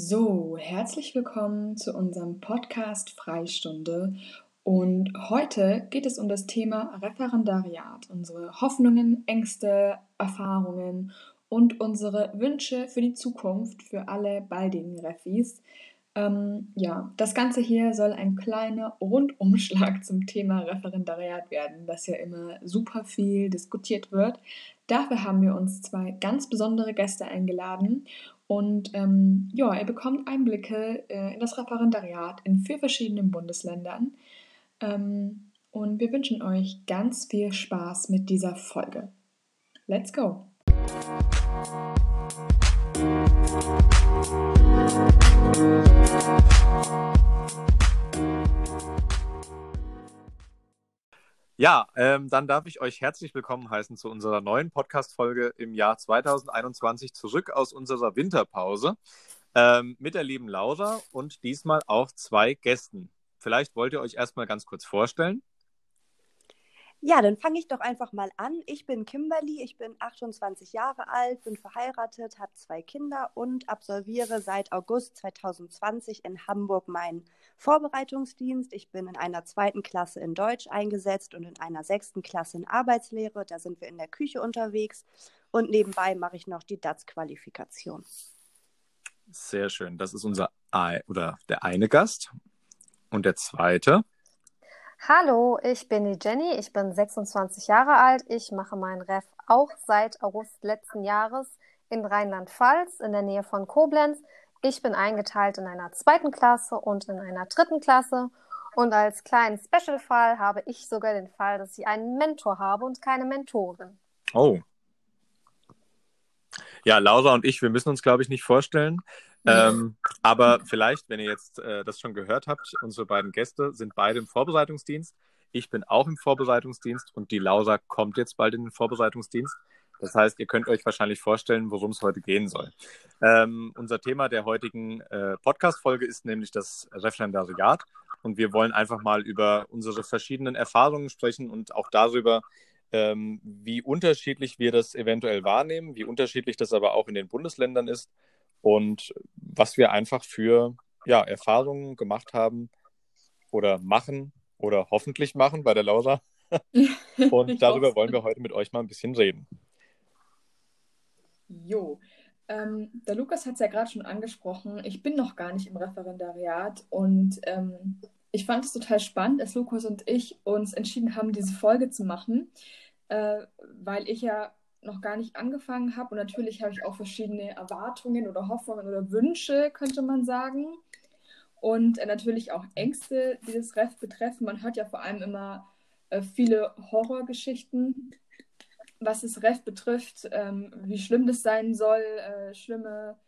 So, herzlich willkommen zu unserem Podcast Freistunde. Und heute geht es um das Thema Referendariat, unsere Hoffnungen, Ängste, Erfahrungen und unsere Wünsche für die Zukunft für alle baldigen Refis. Ähm, ja, das Ganze hier soll ein kleiner Rundumschlag zum Thema Referendariat werden, das ja immer super viel diskutiert wird. Dafür haben wir uns zwei ganz besondere Gäste eingeladen und ähm, ja, ihr bekommt Einblicke äh, in das Referendariat in vier verschiedenen Bundesländern. Ähm, und wir wünschen euch ganz viel Spaß mit dieser Folge. Let's go! Ja, ähm, dann darf ich euch herzlich willkommen heißen zu unserer neuen Podcast-Folge im Jahr 2021 zurück aus unserer Winterpause ähm, mit der lieben Laura und diesmal auch zwei Gästen. Vielleicht wollt ihr euch erstmal ganz kurz vorstellen. Ja, dann fange ich doch einfach mal an. Ich bin Kimberly, ich bin 28 Jahre alt, bin verheiratet, habe zwei Kinder und absolviere seit August 2020 in Hamburg meinen Vorbereitungsdienst. Ich bin in einer zweiten Klasse in Deutsch eingesetzt und in einer sechsten Klasse in Arbeitslehre. Da sind wir in der Küche unterwegs und nebenbei mache ich noch die DATS-Qualifikation. Sehr schön. Das ist unser oder der eine Gast. Und der zweite? Hallo, ich bin die Jenny, ich bin 26 Jahre alt. Ich mache meinen Ref auch seit August letzten Jahres in Rheinland-Pfalz in der Nähe von Koblenz. Ich bin eingeteilt in einer zweiten Klasse und in einer dritten Klasse. Und als kleinen Special-Fall habe ich sogar den Fall, dass ich einen Mentor habe und keine Mentorin. Oh. Ja, Laura und ich, wir müssen uns, glaube ich, nicht vorstellen. Ähm, aber vielleicht, wenn ihr jetzt äh, das schon gehört habt, unsere beiden Gäste sind beide im Vorbereitungsdienst. Ich bin auch im Vorbereitungsdienst und die Lausa kommt jetzt bald in den Vorbereitungsdienst. Das heißt, ihr könnt euch wahrscheinlich vorstellen, worum es heute gehen soll. Ähm, unser Thema der heutigen äh, Podcast-Folge ist nämlich das Referendariat. Und wir wollen einfach mal über unsere verschiedenen Erfahrungen sprechen und auch darüber, ähm, wie unterschiedlich wir das eventuell wahrnehmen, wie unterschiedlich das aber auch in den Bundesländern ist und was wir einfach für ja, Erfahrungen gemacht haben oder machen oder hoffentlich machen bei der Laura. und darüber wollen wir heute mit euch mal ein bisschen reden. Jo, ähm, der Lukas hat es ja gerade schon angesprochen. Ich bin noch gar nicht im Referendariat und ähm, ich fand es total spannend, dass Lukas und ich uns entschieden haben, diese Folge zu machen, äh, weil ich ja noch gar nicht angefangen habe. Und natürlich habe ich auch verschiedene Erwartungen oder Hoffnungen oder Wünsche, könnte man sagen. Und äh, natürlich auch Ängste, die das Ref betreffen. Man hört ja vor allem immer äh, viele Horrorgeschichten, was das Ref betrifft, ähm, wie schlimm das sein soll, äh, schlimme,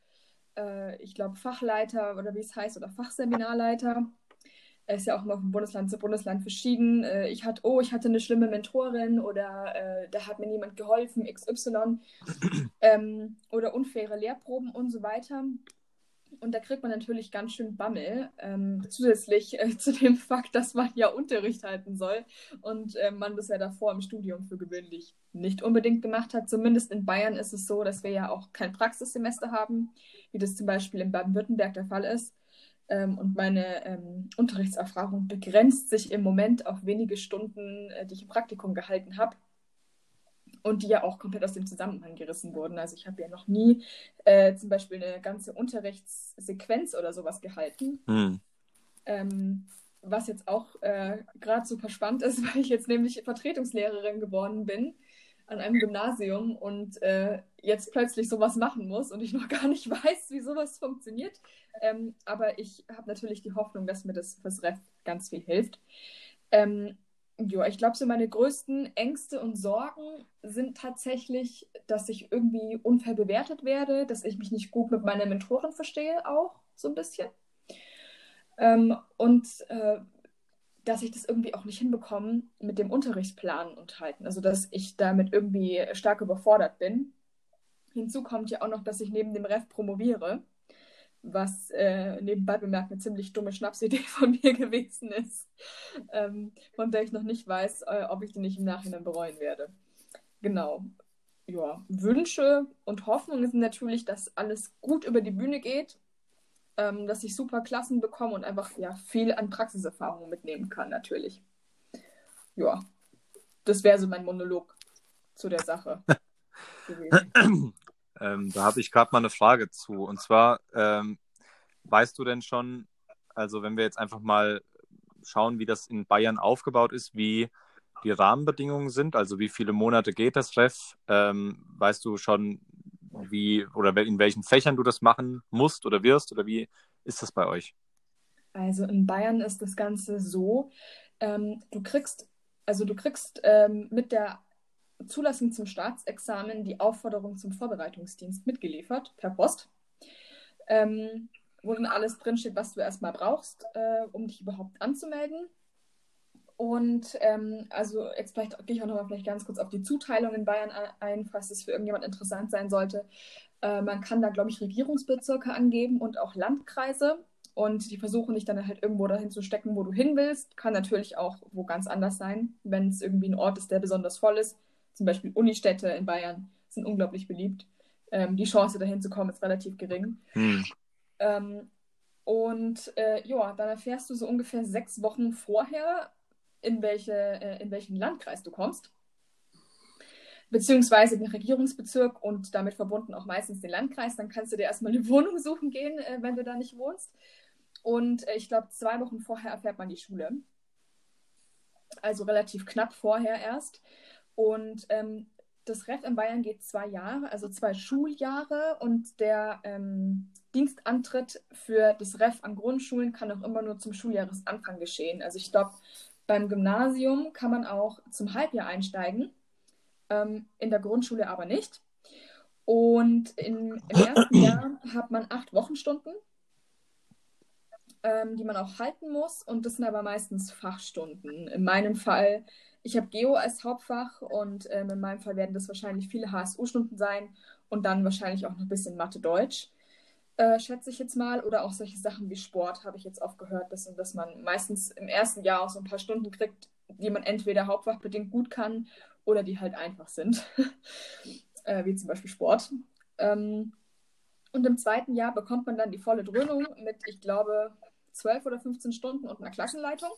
äh, ich glaube, Fachleiter oder wie es heißt, oder Fachseminarleiter ist ja auch immer von Bundesland zu Bundesland verschieden. Äh, ich hatte, oh, ich hatte eine schlimme Mentorin oder äh, da hat mir niemand geholfen, XY. ähm, oder unfaire Lehrproben und so weiter. Und da kriegt man natürlich ganz schön Bammel, ähm, zusätzlich äh, zu dem Fakt, dass man ja Unterricht halten soll und äh, man das ja davor im Studium für gewöhnlich nicht unbedingt gemacht hat. Zumindest in Bayern ist es so, dass wir ja auch kein Praxissemester haben, wie das zum Beispiel in Baden-Württemberg der Fall ist. Ähm, und meine ähm, Unterrichtserfahrung begrenzt sich im Moment auf wenige Stunden, äh, die ich im Praktikum gehalten habe und die ja auch komplett aus dem Zusammenhang gerissen wurden. Also ich habe ja noch nie äh, zum Beispiel eine ganze Unterrichtssequenz oder sowas gehalten. Mhm. Ähm, was jetzt auch äh, gerade super spannend ist, weil ich jetzt nämlich Vertretungslehrerin geworden bin an einem Gymnasium und äh, jetzt plötzlich sowas machen muss und ich noch gar nicht weiß, wie sowas funktioniert. Ähm, aber ich habe natürlich die Hoffnung, dass mir das fürs Ref ganz viel hilft. Ähm, ja, ich glaube, so meine größten Ängste und Sorgen sind tatsächlich, dass ich irgendwie unfair bewertet werde, dass ich mich nicht gut mit meiner Mentorin verstehe, auch so ein bisschen. Ähm, und äh, dass ich das irgendwie auch nicht hinbekomme mit dem Unterrichtsplan unterhalten. Also dass ich damit irgendwie stark überfordert bin. Hinzu kommt ja auch noch, dass ich neben dem Ref promoviere, was äh, nebenbei bemerkt eine ziemlich dumme Schnapsidee von mir gewesen ist, ähm, von der ich noch nicht weiß, äh, ob ich die nicht im Nachhinein bereuen werde. Genau. Ja, Wünsche und Hoffnungen sind natürlich, dass alles gut über die Bühne geht ähm, dass ich super Klassen bekomme und einfach ja, viel an Praxiserfahrung mitnehmen kann, natürlich. Ja, das wäre so mein Monolog zu der Sache. ähm, da habe ich gerade mal eine Frage zu. Und zwar, ähm, weißt du denn schon, also wenn wir jetzt einfach mal schauen, wie das in Bayern aufgebaut ist, wie die Rahmenbedingungen sind, also wie viele Monate geht das Ref? Ähm, weißt du schon, wie oder in welchen Fächern du das machen musst oder wirst oder wie ist das bei euch? Also in Bayern ist das Ganze so, ähm, du kriegst, also du kriegst ähm, mit der Zulassung zum Staatsexamen die Aufforderung zum Vorbereitungsdienst mitgeliefert per Post. Ähm, wo dann alles drinsteht, was du erstmal brauchst, äh, um dich überhaupt anzumelden. Und ähm, also jetzt vielleicht gehe ich auch nochmal vielleicht ganz kurz auf die Zuteilung in Bayern ein, falls es für irgendjemand interessant sein sollte. Äh, man kann da, glaube ich, Regierungsbezirke angeben und auch Landkreise. Und die versuchen dich dann halt irgendwo dahin zu stecken, wo du hin willst. Kann natürlich auch wo ganz anders sein, wenn es irgendwie ein Ort ist, der besonders voll ist. Zum Beispiel Unistädte in Bayern sind unglaublich beliebt. Ähm, die Chance dahin zu kommen ist relativ gering. Hm. Ähm, und äh, ja, dann erfährst du so ungefähr sechs Wochen vorher, in, welche, äh, in welchen Landkreis du kommst. Beziehungsweise den Regierungsbezirk und damit verbunden auch meistens den Landkreis. Dann kannst du dir erstmal eine Wohnung suchen gehen, äh, wenn du da nicht wohnst. Und äh, ich glaube, zwei Wochen vorher erfährt man die Schule. Also relativ knapp vorher erst. Und ähm, das Ref in Bayern geht zwei Jahre, also zwei Schuljahre und der ähm, Dienstantritt für das Ref an Grundschulen kann auch immer nur zum Schuljahresanfang geschehen. Also ich glaube, beim Gymnasium kann man auch zum Halbjahr einsteigen, ähm, in der Grundschule aber nicht. Und in, im ersten Jahr hat man acht Wochenstunden, ähm, die man auch halten muss. Und das sind aber meistens Fachstunden. In meinem Fall ich habe Geo als Hauptfach und ähm, in meinem Fall werden das wahrscheinlich viele HSU-Stunden sein und dann wahrscheinlich auch noch ein bisschen Mathe-Deutsch, äh, schätze ich jetzt mal. Oder auch solche Sachen wie Sport habe ich jetzt oft gehört, dass, dass man meistens im ersten Jahr auch so ein paar Stunden kriegt, die man entweder hauptfachbedingt gut kann oder die halt einfach sind, äh, wie zum Beispiel Sport. Ähm, und im zweiten Jahr bekommt man dann die volle Dröhnung mit, ich glaube, 12 oder 15 Stunden und einer Klassenleitung.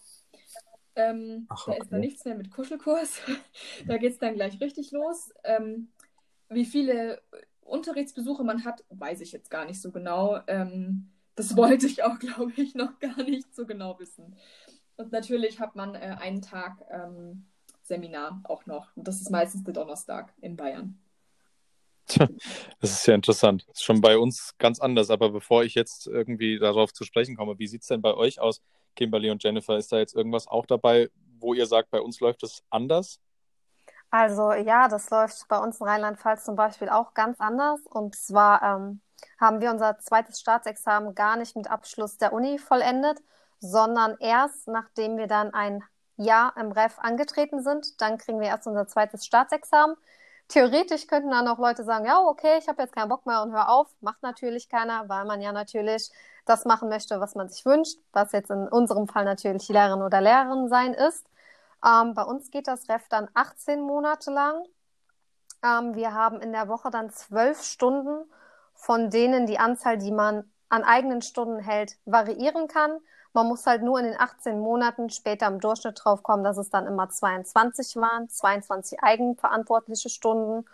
Ähm, Ach, okay. Da ist dann nichts mehr mit Kuschelkurs. da geht es dann gleich richtig los. Ähm, wie viele Unterrichtsbesuche man hat, weiß ich jetzt gar nicht so genau. Ähm, das wollte ich auch, glaube ich, noch gar nicht so genau wissen. Und natürlich hat man äh, einen Tag ähm, Seminar auch noch. Und das ist meistens der Donnerstag in Bayern. Das ist ja interessant. Das ist schon bei uns ganz anders. Aber bevor ich jetzt irgendwie darauf zu sprechen komme, wie sieht es denn bei euch aus? Kimberly und Jennifer, ist da jetzt irgendwas auch dabei, wo ihr sagt, bei uns läuft es anders? Also ja, das läuft bei uns in Rheinland-Pfalz zum Beispiel auch ganz anders. Und zwar ähm, haben wir unser zweites Staatsexamen gar nicht mit Abschluss der Uni vollendet, sondern erst nachdem wir dann ein Jahr im Ref angetreten sind, dann kriegen wir erst unser zweites Staatsexamen. Theoretisch könnten dann auch Leute sagen, ja, okay, ich habe jetzt keinen Bock mehr und hör auf. Macht natürlich keiner, weil man ja natürlich das machen möchte, was man sich wünscht, was jetzt in unserem Fall natürlich Lehrerin oder Lehrerin sein ist. Ähm, bei uns geht das Ref dann 18 Monate lang. Ähm, wir haben in der Woche dann zwölf Stunden, von denen die Anzahl, die man an eigenen Stunden hält, variieren kann. Man muss halt nur in den 18 Monaten später im Durchschnitt drauf kommen, dass es dann immer 22 waren, 22 eigenverantwortliche Stunden.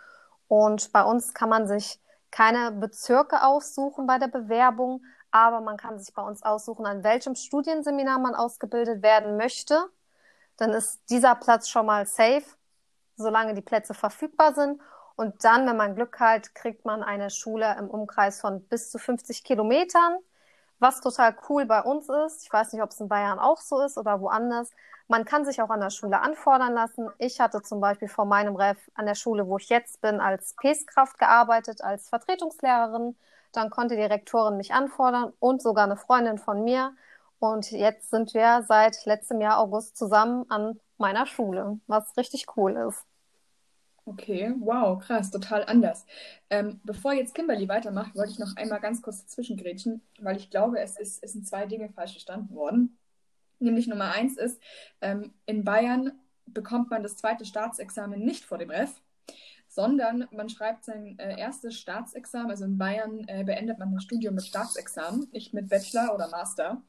Und bei uns kann man sich keine Bezirke aussuchen bei der Bewerbung, aber man kann sich bei uns aussuchen, an welchem Studienseminar man ausgebildet werden möchte. Dann ist dieser Platz schon mal safe, solange die Plätze verfügbar sind. Und dann, wenn man Glück hat, kriegt man eine Schule im Umkreis von bis zu 50 Kilometern. Was total cool bei uns ist, ich weiß nicht, ob es in Bayern auch so ist oder woanders, man kann sich auch an der Schule anfordern lassen. Ich hatte zum Beispiel vor meinem Ref an der Schule, wo ich jetzt bin, als PES-Kraft gearbeitet, als Vertretungslehrerin. Dann konnte die Rektorin mich anfordern und sogar eine Freundin von mir. Und jetzt sind wir seit letztem Jahr August zusammen an meiner Schule, was richtig cool ist. Okay, wow, krass, total anders. Ähm, bevor jetzt Kimberly weitermacht, wollte ich noch einmal ganz kurz dazwischengrätschen, weil ich glaube, es, ist, es sind zwei Dinge falsch verstanden worden. Nämlich Nummer eins ist, ähm, in Bayern bekommt man das zweite Staatsexamen nicht vor dem Ref, sondern man schreibt sein äh, erstes Staatsexamen. Also in Bayern äh, beendet man das Studium mit Staatsexamen, nicht mit Bachelor oder Master.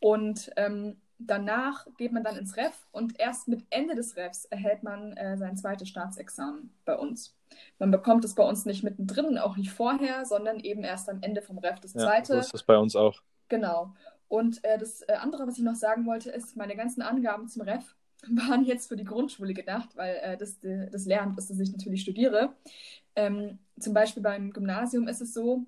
Und ähm, danach geht man dann ins Ref und erst mit Ende des Refs erhält man äh, sein zweites Staatsexamen bei uns. Man bekommt es bei uns nicht mittendrin und auch nicht vorher, sondern eben erst am Ende vom Ref das Ja, zweite. so ist das bei uns auch. Genau. Und äh, das äh, andere, was ich noch sagen wollte, ist, meine ganzen Angaben zum Ref waren jetzt für die Grundschule gedacht, weil äh, das äh, das Lehramt ist, dass ich natürlich studiere. Ähm, zum Beispiel beim Gymnasium ist es so,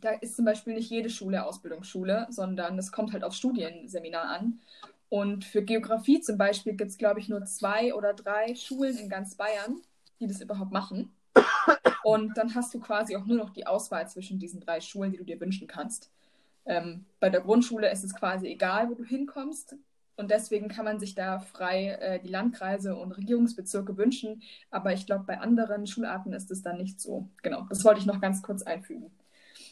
da ist zum Beispiel nicht jede Schule Ausbildungsschule, sondern es kommt halt auf Studienseminar an. Und für Geografie zum Beispiel gibt es, glaube ich, nur zwei oder drei Schulen in ganz Bayern, die das überhaupt machen. Und dann hast du quasi auch nur noch die Auswahl zwischen diesen drei Schulen, die du dir wünschen kannst. Ähm, bei der Grundschule ist es quasi egal, wo du hinkommst. Und deswegen kann man sich da frei äh, die Landkreise und Regierungsbezirke wünschen. Aber ich glaube, bei anderen Schularten ist es dann nicht so. Genau, das wollte ich noch ganz kurz einfügen.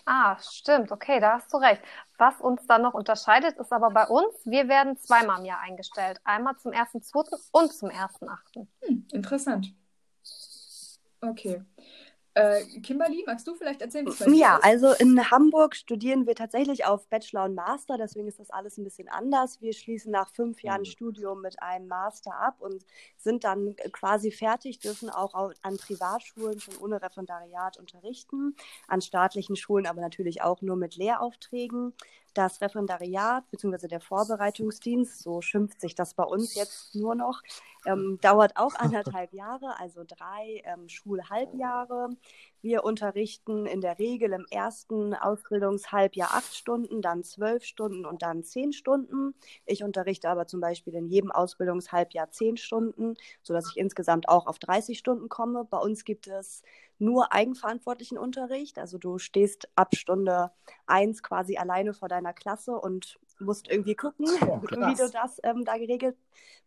Ah, stimmt. Okay, da hast du recht. Was uns dann noch unterscheidet, ist aber bei uns, wir werden zweimal im Jahr eingestellt. Einmal zum 1.2. und zum 1.8. Hm, interessant. Okay. Äh, Kimberly, magst du vielleicht erzählen, wie es bei dir Ja, ist? also in Hamburg studieren wir tatsächlich auf Bachelor und Master, deswegen ist das alles ein bisschen anders. Wir schließen nach fünf Jahren Mhm. Studium mit einem Master ab und sind dann quasi fertig, dürfen auch au- an Privatschulen schon ohne Referendariat unterrichten, an staatlichen Schulen aber natürlich auch nur mit Lehraufträgen. Das Referendariat bzw. der Vorbereitungsdienst, so schimpft sich das bei uns jetzt nur noch, ähm, dauert auch anderthalb Jahre, also drei ähm, Schulhalbjahre. Wir unterrichten in der Regel im ersten Ausbildungshalbjahr acht Stunden, dann zwölf Stunden und dann zehn Stunden. Ich unterrichte aber zum Beispiel in jedem Ausbildungshalbjahr zehn Stunden, sodass ich insgesamt auch auf 30 Stunden komme. Bei uns gibt es nur eigenverantwortlichen Unterricht. Also du stehst ab Stunde eins quasi alleine vor deiner Klasse und musst irgendwie gucken, Oh, wie du das ähm, da geregelt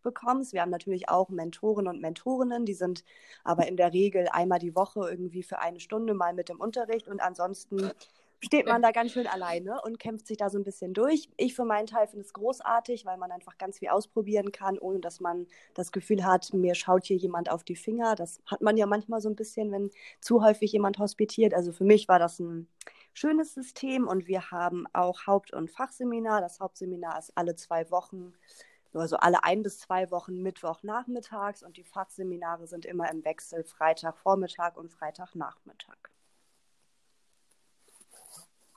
bekommst. Wir haben natürlich auch Mentoren und Mentorinnen, die sind aber in der Regel einmal die Woche irgendwie für eine Stunde mal mit dem Unterricht und ansonsten steht man da ganz schön alleine und kämpft sich da so ein bisschen durch. Ich für meinen Teil finde es großartig, weil man einfach ganz viel ausprobieren kann, ohne dass man das Gefühl hat, mir schaut hier jemand auf die Finger. Das hat man ja manchmal so ein bisschen, wenn zu häufig jemand hospitiert. Also für mich war das ein schönes System und wir haben auch Haupt- und Fachseminar. Das Hauptseminar ist alle zwei Wochen, also alle ein bis zwei Wochen Mittwoch nachmittags und die Fachseminare sind immer im Wechsel Freitagvormittag und Freitagnachmittag.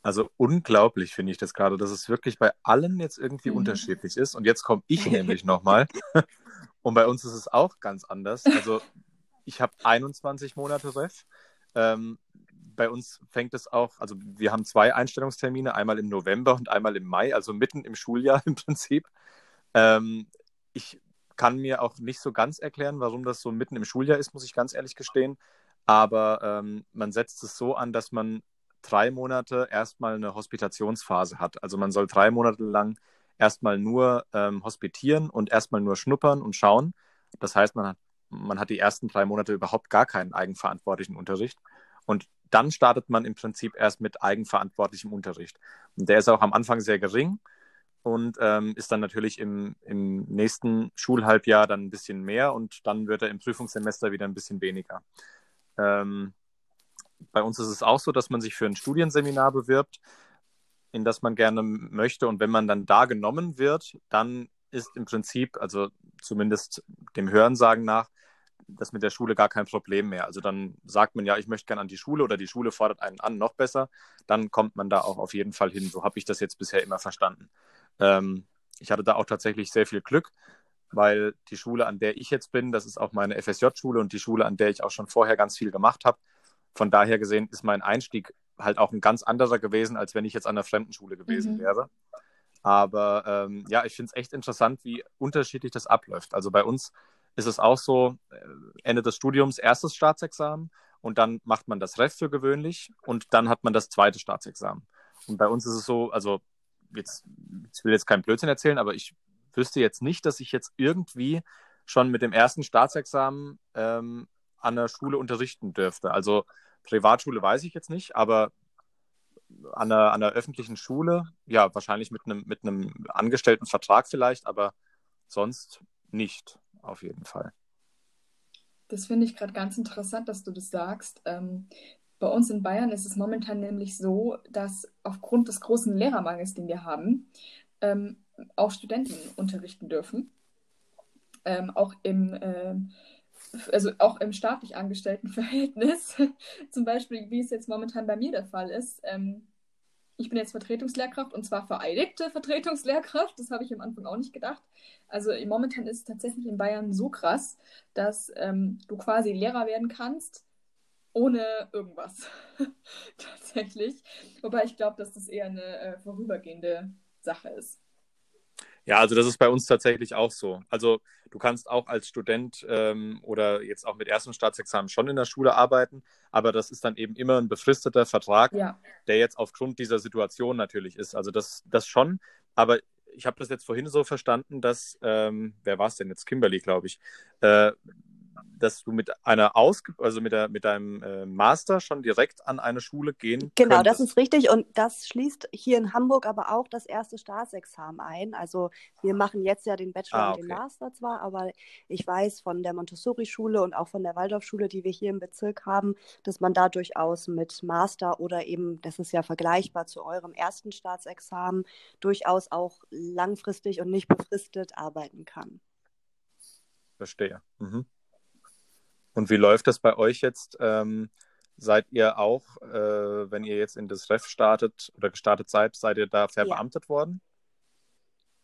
Also unglaublich finde ich das gerade, dass es wirklich bei allen jetzt irgendwie Mhm. unterschiedlich ist. Und jetzt komme ich nämlich nochmal. Und bei uns ist es auch ganz anders. Also ich habe 21 Monate Ref. Ähm, bei uns fängt es auch, also wir haben zwei Einstellungstermine, einmal im November und einmal im Mai, also mitten im Schuljahr im Prinzip. Ähm, ich kann mir auch nicht so ganz erklären, warum das so mitten im Schuljahr ist, muss ich ganz ehrlich gestehen. Aber ähm, man setzt es so an, dass man drei Monate erstmal eine Hospitationsphase hat. Also man soll drei Monate lang erstmal nur ähm, hospitieren und erstmal nur schnuppern und schauen. Das heißt, man hat, man hat die ersten drei Monate überhaupt gar keinen eigenverantwortlichen Unterricht. Und dann startet man im Prinzip erst mit eigenverantwortlichem Unterricht. Und der ist auch am Anfang sehr gering und ähm, ist dann natürlich im, im nächsten Schulhalbjahr dann ein bisschen mehr und dann wird er im Prüfungssemester wieder ein bisschen weniger. Ähm, bei uns ist es auch so, dass man sich für ein Studienseminar bewirbt, in das man gerne möchte. Und wenn man dann da genommen wird, dann ist im Prinzip, also zumindest dem Hörensagen nach, das mit der Schule gar kein Problem mehr. Also dann sagt man ja, ich möchte gerne an die Schule oder die Schule fordert einen an, noch besser. Dann kommt man da auch auf jeden Fall hin. So habe ich das jetzt bisher immer verstanden. Ähm, ich hatte da auch tatsächlich sehr viel Glück, weil die Schule, an der ich jetzt bin, das ist auch meine FSJ-Schule und die Schule, an der ich auch schon vorher ganz viel gemacht habe. Von daher gesehen ist mein Einstieg halt auch ein ganz anderer gewesen, als wenn ich jetzt an einer fremden Schule gewesen Mhm. wäre. Aber ähm, ja, ich finde es echt interessant, wie unterschiedlich das abläuft. Also bei uns ist es auch so, äh, Ende des Studiums erstes Staatsexamen und dann macht man das Ref für gewöhnlich und dann hat man das zweite Staatsexamen. Und bei uns ist es so, also jetzt, ich will jetzt keinen Blödsinn erzählen, aber ich wüsste jetzt nicht, dass ich jetzt irgendwie schon mit dem ersten Staatsexamen ähm, an der Schule unterrichten dürfte. Also Privatschule weiß ich jetzt nicht, aber an einer, an einer öffentlichen Schule, ja, wahrscheinlich mit einem, mit einem angestellten Vertrag vielleicht, aber sonst nicht, auf jeden Fall. Das finde ich gerade ganz interessant, dass du das sagst. Ähm, bei uns in Bayern ist es momentan nämlich so, dass aufgrund des großen Lehrermangels, den wir haben, ähm, auch Studenten unterrichten dürfen. Ähm, auch im äh, also auch im staatlich angestellten Verhältnis, zum Beispiel, wie es jetzt momentan bei mir der Fall ist. Ähm, ich bin jetzt Vertretungslehrkraft und zwar vereidigte Vertretungslehrkraft. Das habe ich am Anfang auch nicht gedacht. Also momentan ist es tatsächlich in Bayern so krass, dass ähm, du quasi Lehrer werden kannst ohne irgendwas. tatsächlich. Wobei ich glaube, dass das eher eine äh, vorübergehende Sache ist. Ja, also das ist bei uns tatsächlich auch so. Also du kannst auch als Student ähm, oder jetzt auch mit ersten Staatsexamen schon in der Schule arbeiten, aber das ist dann eben immer ein befristeter Vertrag, ja. der jetzt aufgrund dieser Situation natürlich ist. Also das, das schon, aber ich habe das jetzt vorhin so verstanden, dass, ähm, wer war es denn jetzt? Kimberly, glaube ich, äh, dass du mit einer Ausge also mit, der, mit deinem äh, Master schon direkt an eine Schule gehen Genau, könntest. das ist richtig und das schließt hier in Hamburg aber auch das erste Staatsexamen ein. Also wir machen jetzt ja den Bachelor Ah, und den okay. Master zwar, aber ich weiß von der Montessori-Schule und auch von der Waldorfschule, die wir hier im Bezirk haben, dass man da durchaus mit Master oder eben, das ist ja vergleichbar zu eurem ersten Staatsexamen, durchaus auch langfristig und nicht befristet arbeiten kann. Verstehe. Mhm. Und wie läuft das bei euch jetzt? Ähm, seid ihr auch, äh, wenn ihr jetzt in das Ref startet oder gestartet seid, seid ihr da verbeamtet worden?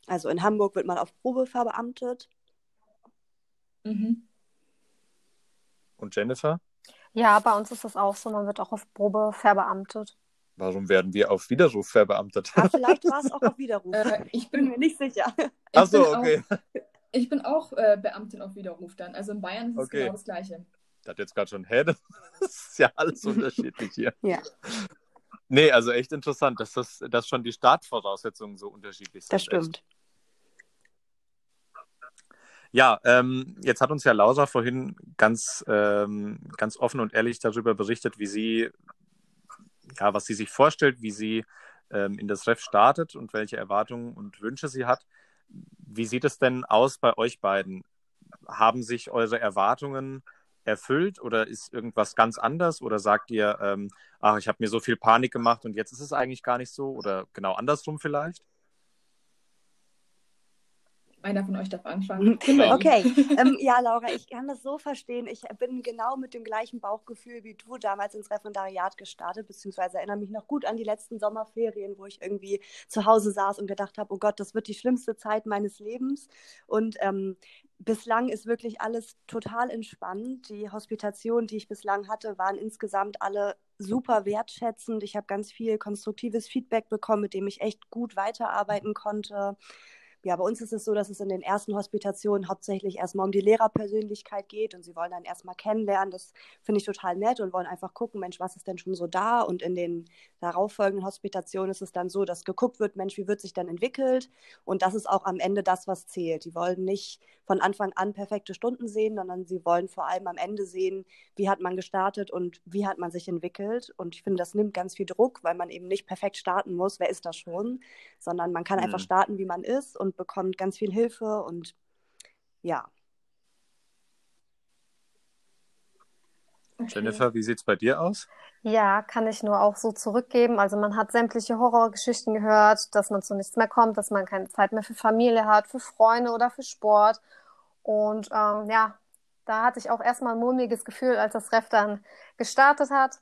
Also in Hamburg wird man auf Probe verbeamtet. Mhm. Und Jennifer? Ja, bei uns ist das auch so. Man wird auch auf Probe verbeamtet. Warum werden wir auf Widerruf verbeamtet? Aber vielleicht war es auch auf Widerruf. Äh, ich bin mir nicht sicher. ich Ach so, bin okay. Auch, ich bin auch äh, Beamtin auf Widerruf dann. Also in Bayern ist es Okay. genau das Gleiche. Ich hatte jetzt gerade schon, hä, das ist ja alles unterschiedlich hier. Ja. Nee, also echt interessant, dass, das, dass schon die Startvoraussetzungen so unterschiedlich sind. Das Echt. stimmt. Ja, ähm, jetzt hat uns ja Laura vorhin ganz, ähm, ganz offen und ehrlich darüber berichtet, wie sie, ja, was sie sich vorstellt, wie sie ähm, in das Ref startet und welche Erwartungen und Wünsche sie hat. Wie sieht es denn aus bei euch beiden? Haben sich eure Erwartungen erfüllt oder ist irgendwas ganz anders? Oder sagt ihr, ähm, ach, ich habe mir so viel Panik gemacht und jetzt ist es eigentlich gar nicht so? Oder genau andersrum vielleicht? Einer von euch darf anfangen. Ja. Okay, ähm, ja, Laura, ich kann das so verstehen. Ich bin genau mit dem gleichen Bauchgefühl wie du damals ins Referendariat gestartet, beziehungsweise erinnere mich noch gut an die letzten Sommerferien, wo ich irgendwie zu Hause saß und gedacht habe, oh Gott, das wird die schlimmste Zeit meines Lebens. Und ähm, bislang ist wirklich alles total entspannt. Die Hospitationen, die ich bislang hatte, waren insgesamt alle super wertschätzend. Ich habe ganz viel konstruktives Feedback bekommen, mit dem ich echt gut weiterarbeiten konnte. Ja, bei uns ist es so, dass es in den ersten Hospitationen hauptsächlich erstmal um die Lehrerpersönlichkeit geht und sie wollen dann erstmal kennenlernen. Das finde ich total nett und wollen einfach gucken, Mensch, was ist denn schon so da? Und in den darauffolgenden Hospitationen ist es dann so, dass geguckt wird, Mensch, wie wird sich dann entwickelt? Und das ist auch am Ende das, was zählt. Die wollen nicht von Anfang an perfekte Stunden sehen, sondern sie wollen vor allem am Ende sehen, wie hat man gestartet und wie hat man sich entwickelt. Und ich finde, das nimmt ganz viel Druck, weil man eben nicht perfekt starten muss, wer ist das schon, sondern man kann Mhm. einfach starten, wie man ist und bekommt ganz viel Hilfe und ja. Okay. Jennifer, wie sieht es bei dir aus? Ja, kann ich nur auch so zurückgeben. Also man hat sämtliche Horrorgeschichten gehört, dass man zu nichts mehr kommt, dass man keine Zeit mehr für Familie hat, für Freunde oder für Sport. Und ähm, ja, da hatte ich auch erstmal ein mulmiges Gefühl, als das Ref dann gestartet hat.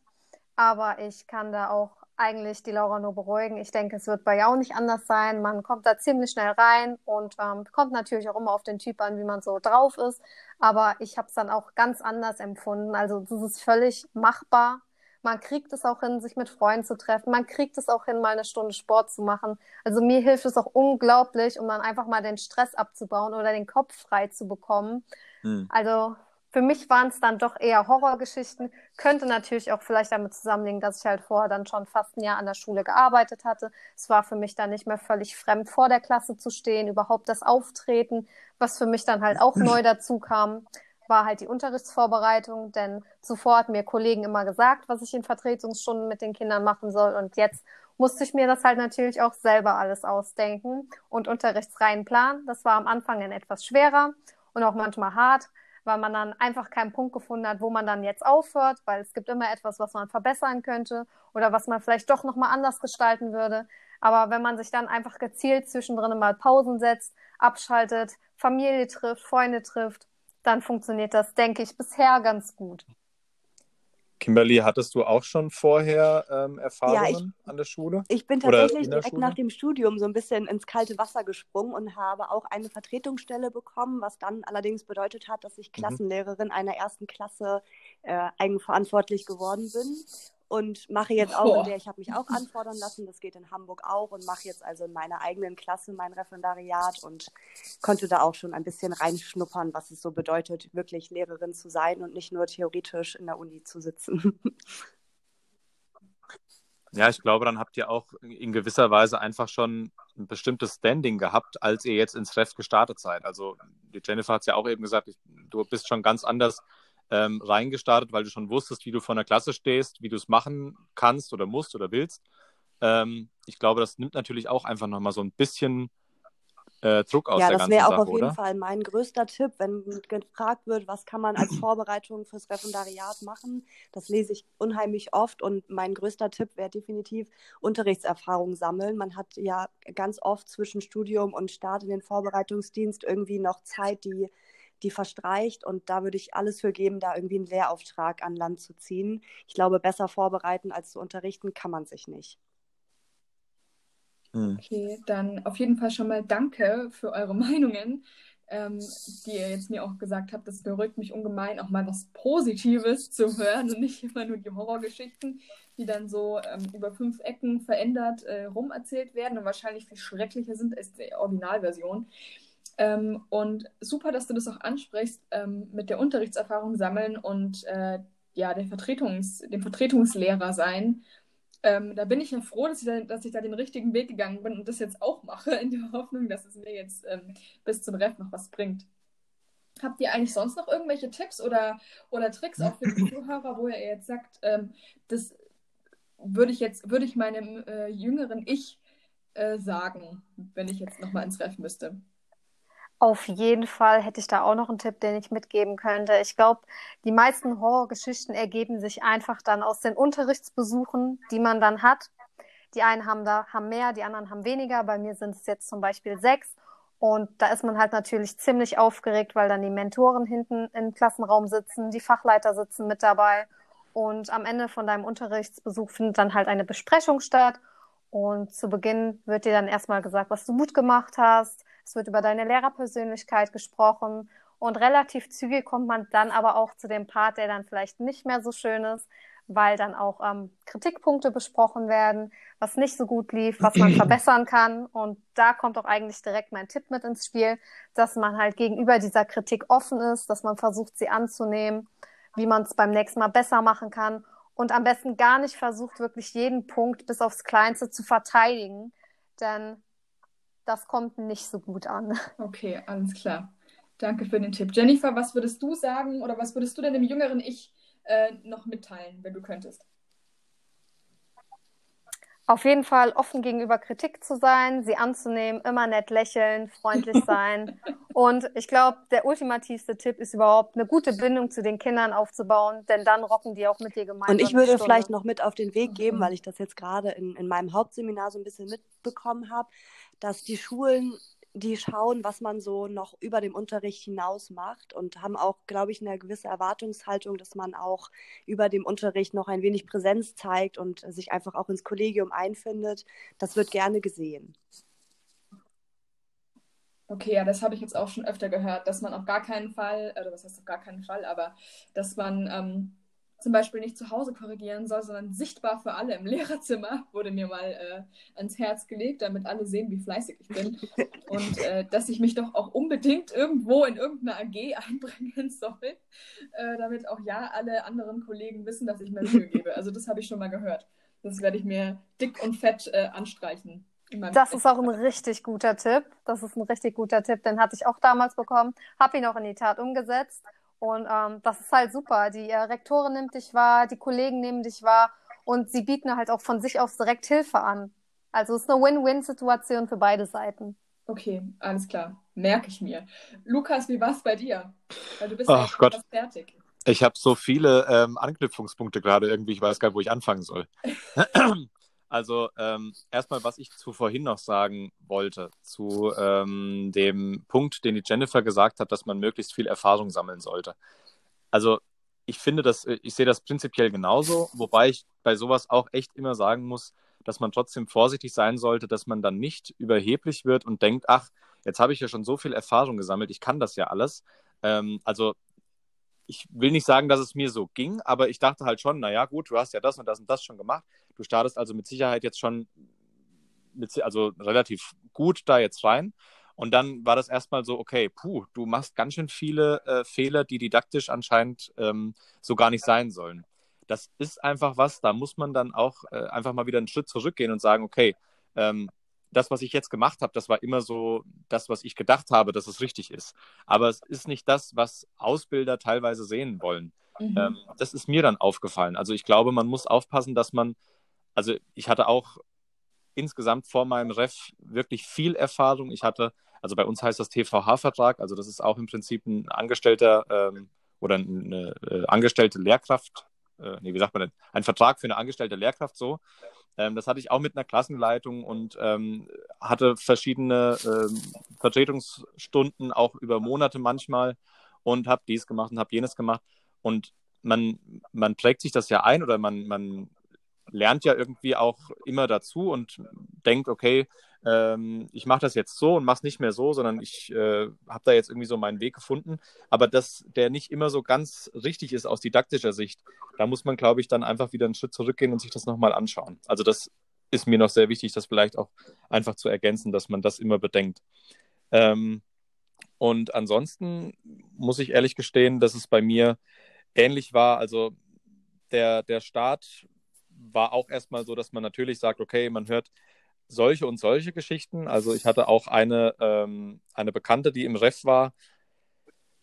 Aber ich kann da auch eigentlich die Laura nur beruhigen. Ich denke, es wird bei ihr auch nicht anders sein. Man kommt da ziemlich schnell rein und ähm, kommt natürlich auch immer auf den Typ an, wie man so drauf ist. Aber ich habe es dann auch ganz anders empfunden. Also das ist völlig machbar. Man kriegt es auch hin, sich mit Freunden zu treffen. Man kriegt es auch hin, mal eine Stunde Sport zu machen. Also mir hilft es auch unglaublich, um dann einfach mal den Stress abzubauen oder den Kopf frei zu bekommen. Hm. Also für mich waren es dann doch eher Horrorgeschichten. Könnte natürlich auch vielleicht damit zusammenliegen, dass ich halt vorher dann schon fast ein Jahr an der Schule gearbeitet hatte. Es war für mich dann nicht mehr völlig fremd, vor der Klasse zu stehen, überhaupt das Auftreten, was für mich dann halt auch neu dazu kam, war halt die Unterrichtsvorbereitung, denn zuvor hatten mir Kollegen immer gesagt, was ich in Vertretungsstunden mit den Kindern machen soll und jetzt musste ich mir das halt natürlich auch selber alles ausdenken und unterrichtsreinen Plan. Das war am Anfang dann etwas schwerer und auch manchmal hart, weil man dann einfach keinen Punkt gefunden hat, wo man dann jetzt aufhört, weil es gibt immer etwas, was man verbessern könnte oder was man vielleicht doch nochmal anders gestalten würde. Aber wenn man sich dann einfach gezielt zwischendrin mal Pausen setzt, abschaltet, Familie trifft, Freunde trifft, dann funktioniert das, denke ich, bisher ganz gut. Kimberly, hattest du auch schon vorher ähm, Erfahrungen ja, ich, an der Schule? Ich bin tatsächlich direkt Schule? nach dem Studium so ein bisschen ins kalte Wasser gesprungen und habe auch eine Vertretungsstelle bekommen, was dann allerdings bedeutet hat, dass ich mhm. Klassenlehrerin mhm. einer ersten Klasse äh, eigenverantwortlich geworden bin und mache jetzt auch, in der ich habe mich auch anfordern lassen, das geht in Hamburg auch und mache jetzt also in meiner eigenen Klasse mein Referendariat und konnte da auch schon ein bisschen reinschnuppern, was es so bedeutet, wirklich Lehrerin zu sein und nicht nur theoretisch in der Uni zu sitzen. Ja, ich glaube, dann habt ihr auch in gewisser Weise einfach schon ein bestimmtes Standing gehabt, als ihr jetzt ins Ref gestartet seid. Also die Jennifer hat es ja auch eben gesagt, ich, du bist schon ganz anders ähm, reingestartet, weil du schon wusstest, wie du vor der Klasse stehst, wie du es machen kannst oder musst oder willst. Ähm, ich glaube, das nimmt natürlich auch einfach nochmal so ein bisschen äh, Druck aus ja, der ganzen Sache. Ja, das wäre auch auf jeden Fall mein größter Tipp, wenn gefragt wird, was kann man als Vorbereitung fürs Referendariat machen. Das lese ich unheimlich oft und mein größter Tipp wäre definitiv Unterrichtserfahrung sammeln. Man hat ja ganz oft zwischen Studium und Start in den Vorbereitungsdienst irgendwie noch Zeit, die die verstreicht und da würde ich alles für geben, da irgendwie einen Lehrauftrag an Land zu ziehen. Ich glaube, besser vorbereiten als zu unterrichten kann man sich nicht. Hm. Okay, dann auf jeden Fall schon mal danke für eure Meinungen, ähm, die ihr jetzt mir auch gesagt habt. Das beruhigt mich ungemein, auch mal was Positives zu hören und nicht immer nur die Horrorgeschichten, die dann so ähm, über fünf Ecken verändert äh, rumerzählt werden und wahrscheinlich viel schrecklicher sind als die Originalversion. Ähm, und super, dass du das auch ansprichst ähm, mit der Unterrichtserfahrung sammeln und äh, ja, der Vertretungs-, dem Vertretungslehrer sein. Ähm, da bin ich ja froh, dass ich, da, dass ich da den richtigen Weg gegangen bin und das jetzt auch mache, in der Hoffnung, dass es mir jetzt ähm, bis zum Ref noch was bringt. Habt ihr eigentlich sonst noch irgendwelche Tipps oder, oder Tricks auch für die Zuhörer, wo ihr jetzt sagt, ähm, das würde ich jetzt, würde ich meinem äh, jüngeren Ich äh, sagen, wenn ich jetzt nochmal ins Ref müsste? Auf jeden Fall hätte ich da auch noch einen Tipp, den ich mitgeben könnte. Ich glaube, die meisten Horrorgeschichten ergeben sich einfach dann aus den Unterrichtsbesuchen, die man dann hat. Die einen haben da haben mehr, die anderen haben weniger. Bei mir sind es jetzt zum Beispiel sechs. Und da ist man halt natürlich ziemlich aufgeregt, weil dann die Mentoren hinten im Klassenraum sitzen, die Fachleiter sitzen mit dabei. Und am Ende von deinem Unterrichtsbesuch findet dann halt eine Besprechung statt. Und zu Beginn wird dir dann erstmal gesagt, was du gut gemacht hast, es wird über deine Lehrerpersönlichkeit gesprochen und relativ zügig kommt man dann aber auch zu dem Part, der dann vielleicht nicht mehr so schön ist, weil dann auch ähm, Kritikpunkte besprochen werden, was nicht so gut lief, was man verbessern kann. Und da kommt auch eigentlich direkt mein Tipp mit ins Spiel, dass man halt gegenüber dieser Kritik offen ist, dass man versucht, sie anzunehmen, wie man es beim nächsten Mal besser machen kann und am besten gar nicht versucht, wirklich jeden Punkt bis aufs Kleinste zu verteidigen. Denn das kommt nicht so gut an. Okay, alles klar. Danke für den Tipp. Jennifer, was würdest du sagen oder was würdest du denn dem jüngeren Ich äh, noch mitteilen, wenn du könntest? Auf jeden Fall offen gegenüber Kritik zu sein, sie anzunehmen, immer nett lächeln, freundlich sein. Und ich glaube, der ultimativste Tipp ist überhaupt, eine gute Bindung zu den Kindern aufzubauen, denn dann rocken die auch mit dir gemeinsam. Und ich würde vielleicht noch mit auf den Weg geben, mhm. weil ich das jetzt gerade in, in meinem Hauptseminar so ein bisschen mitbekommen habe dass die Schulen, die schauen, was man so noch über dem Unterricht hinaus macht und haben auch, glaube ich, eine gewisse Erwartungshaltung, dass man auch über dem Unterricht noch ein wenig Präsenz zeigt und sich einfach auch ins Kollegium einfindet. Das wird gerne gesehen. Okay, ja, das habe ich jetzt auch schon öfter gehört, dass man auf gar keinen Fall, oder was heißt auf gar keinen Fall, aber dass man ähm, zum Beispiel nicht zu Hause korrigieren soll, sondern sichtbar für alle im Lehrerzimmer, wurde mir mal äh, ans Herz gelegt, damit alle sehen, wie fleißig ich bin. Und äh, dass ich mich doch auch unbedingt irgendwo in irgendeine AG einbringen soll, äh, damit auch ja alle anderen Kollegen wissen, dass ich mir Mühe gebe. Also das habe ich schon mal gehört. Das werde ich mir dick und fett äh, anstreichen. Das ist auch ein richtig guter Tipp. Das ist ein richtig guter Tipp, den hatte ich auch damals bekommen, habe ihn auch in die Tat umgesetzt und ähm, das ist halt super. Die äh, Rektorin nimmt dich wahr, die Kollegen nehmen dich wahr und sie bieten halt auch von sich aus direkt Hilfe an. Also es ist eine Win-Win-Situation für beide Seiten. Okay, alles klar. Merke ich mir. Lukas, wie war es bei dir? Weil du bist Ach ja Gott. fast fertig. Ich habe so viele ähm, Anknüpfungspunkte gerade irgendwie, ich weiß gar nicht, wo ich anfangen soll. Also ähm, erstmal, was ich zu vorhin noch sagen wollte, zu ähm, dem Punkt, den die Jennifer gesagt hat, dass man möglichst viel Erfahrung sammeln sollte. Also ich finde das, ich sehe das prinzipiell genauso, wobei ich bei sowas auch echt immer sagen muss, dass man trotzdem vorsichtig sein sollte, dass man dann nicht überheblich wird und denkt, ach, jetzt habe ich ja schon so viel Erfahrung gesammelt, ich kann das ja alles. Ähm, also ich will nicht sagen, dass es mir so ging, aber ich dachte halt schon, naja, gut, du hast ja das und das und das schon gemacht. Du startest also mit Sicherheit jetzt schon mit, also relativ gut da jetzt rein. Und dann war das erstmal so, okay, puh, du machst ganz schön viele äh, Fehler, die didaktisch anscheinend ähm, so gar nicht sein sollen. Das ist einfach was, da muss man dann auch äh, einfach mal wieder einen Schritt zurückgehen und sagen, okay, ähm, das, was ich jetzt gemacht habe, das war immer so das, was ich gedacht habe, dass es richtig ist. Aber es ist nicht das, was Ausbilder teilweise sehen wollen. Mhm. Ähm, das ist mir dann aufgefallen. Also ich glaube, man muss aufpassen, dass man, also ich hatte auch insgesamt vor meinem Ref wirklich viel Erfahrung. Ich hatte, also bei uns heißt das TVH-Vertrag, also das ist auch im Prinzip ein Angestellter ähm, oder eine äh, angestellte Lehrkraft, äh, nee, wie sagt man denn, ein Vertrag für eine angestellte Lehrkraft so. Ähm, das hatte ich auch mit einer Klassenleitung und ähm, hatte verschiedene ähm, Vertretungsstunden, auch über Monate manchmal und habe dies gemacht und habe jenes gemacht. Und man, man prägt sich das ja ein oder man, man lernt ja irgendwie auch immer dazu und denkt, okay, ähm, ich mache das jetzt so und mache es nicht mehr so, sondern ich äh, habe da jetzt irgendwie so meinen Weg gefunden. Aber dass der nicht immer so ganz richtig ist aus didaktischer Sicht, da muss man, glaube ich, dann einfach wieder einen Schritt zurückgehen und sich das nochmal anschauen. Also das ist mir noch sehr wichtig, das vielleicht auch einfach zu ergänzen, dass man das immer bedenkt. Ähm, und ansonsten muss ich ehrlich gestehen, dass es bei mir ähnlich war. Also der, der Start war auch erstmal so, dass man natürlich sagt, okay, man hört solche und solche Geschichten. Also ich hatte auch eine, ähm, eine Bekannte, die im Ref war,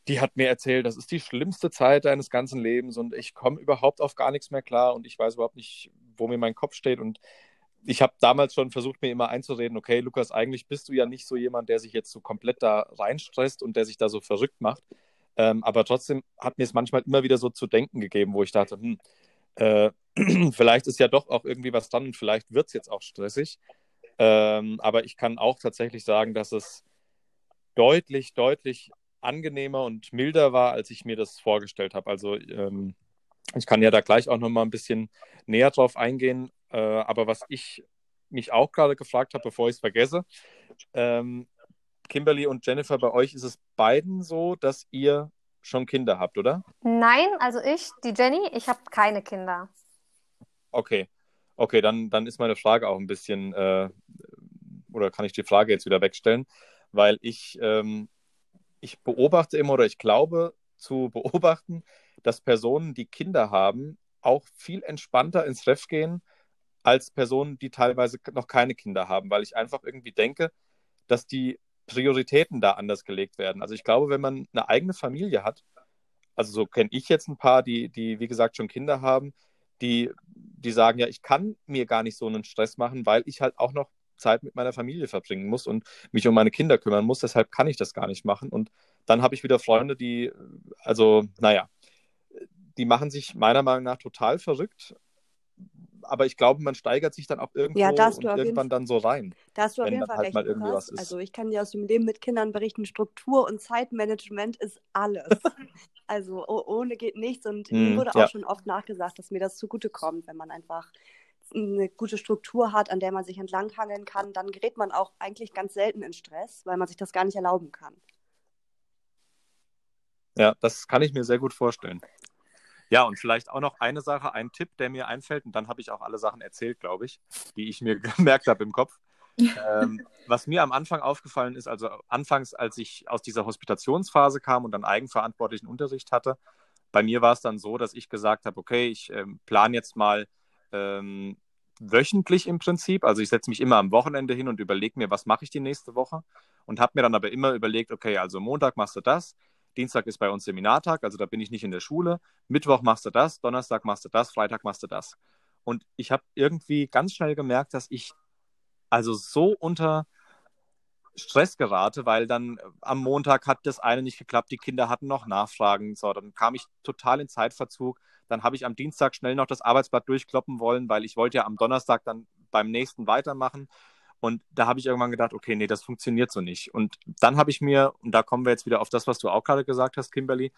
die hat mir erzählt, das ist die schlimmste Zeit deines ganzen Lebens und ich komme überhaupt auf gar nichts mehr klar und ich weiß überhaupt nicht, wo mir mein Kopf steht. Und ich habe damals schon versucht, mir immer einzureden, okay, Lukas, eigentlich bist du ja nicht so jemand, der sich jetzt so komplett da reinstresst und der sich da so verrückt macht. Ähm, aber trotzdem hat mir es manchmal immer wieder so zu denken gegeben, wo ich dachte, hm, äh, vielleicht ist ja doch auch irgendwie was dran und vielleicht wird es jetzt auch stressig. Ähm, aber ich kann auch tatsächlich sagen, dass es deutlich, deutlich angenehmer und milder war, als ich mir das vorgestellt habe. Also ähm, ich kann ja da gleich auch noch mal ein bisschen näher drauf eingehen. Äh, aber was ich mich auch gerade gefragt habe, bevor ich es vergesse, ähm, Kimberly und Jennifer, bei euch ist es beiden so, dass ihr schon Kinder habt, oder? Nein, also ich, die Jenny, ich habe keine Kinder. Okay. Okay, dann, dann ist meine Frage auch ein bisschen, äh, oder kann ich die Frage jetzt wieder wegstellen, weil ich, ähm, ich beobachte immer oder ich glaube zu beobachten, dass Personen, die Kinder haben, auch viel entspannter ins Ref gehen als Personen, die teilweise noch keine Kinder haben, weil ich einfach irgendwie denke, dass die Prioritäten da anders gelegt werden. Also ich glaube, wenn man eine eigene Familie hat, also so kenne ich jetzt ein paar, die, die, wie gesagt, schon Kinder haben, die, die sagen, ja, ich kann mir gar nicht so einen Stress machen, weil ich halt auch noch Zeit mit meiner Familie verbringen muss und mich um meine Kinder kümmern muss. Deshalb kann ich das gar nicht machen. Und dann habe ich wieder Freunde, die, also, naja, die machen sich meiner Meinung nach total verrückt. Aber ich glaube, man steigert sich dann auch irgendwo Ja, und irgendwann dann so rein. Da hast du auf jeden Fall halt recht, mal. Also ich kann dir aus dem Leben mit Kindern berichten, Struktur und Zeitmanagement ist alles. also oh, ohne geht nichts und mir Mm, wurde ja. auch schon oft nachgesagt, dass mir das zugutekommt, wenn man einfach eine gute Struktur hat, an der man sich entlanghangeln kann, dann gerät man auch eigentlich ganz selten in Stress, weil man sich das gar nicht erlauben kann. Ja, das kann ich mir sehr gut vorstellen. Ja, und vielleicht auch noch eine Sache, ein Tipp, der mir einfällt, und dann habe ich auch alle Sachen erzählt, glaube ich, die ich mir gemerkt habe im Kopf. ähm, was mir am Anfang aufgefallen ist, also anfangs, als ich aus dieser Hospitationsphase kam und dann eigenverantwortlichen Unterricht hatte, bei mir war es dann so, dass ich gesagt habe, okay, ich ähm, plane jetzt mal ähm, wöchentlich im Prinzip, also ich setze mich immer am Wochenende hin und überlege mir, was mache ich die nächste Woche und habe mir dann aber immer überlegt, okay, also Montag machst du das, Dienstag ist bei uns Seminartag, also da bin ich nicht in der Schule. Mittwoch machst du das, Donnerstag machst du das, Freitag machst du das. Und ich habe irgendwie ganz schnell gemerkt, dass ich also so unter Stress gerate, weil dann am Montag hat das eine nicht geklappt, die Kinder hatten noch Nachfragen, so, dann kam ich total in Zeitverzug, dann habe ich am Dienstag schnell noch das Arbeitsblatt durchkloppen wollen, weil ich wollte ja am Donnerstag dann beim nächsten weitermachen und da habe ich irgendwann gedacht, okay, nee, das funktioniert so nicht und dann habe ich mir, und da kommen wir jetzt wieder auf das, was du auch gerade gesagt hast, Kimberly,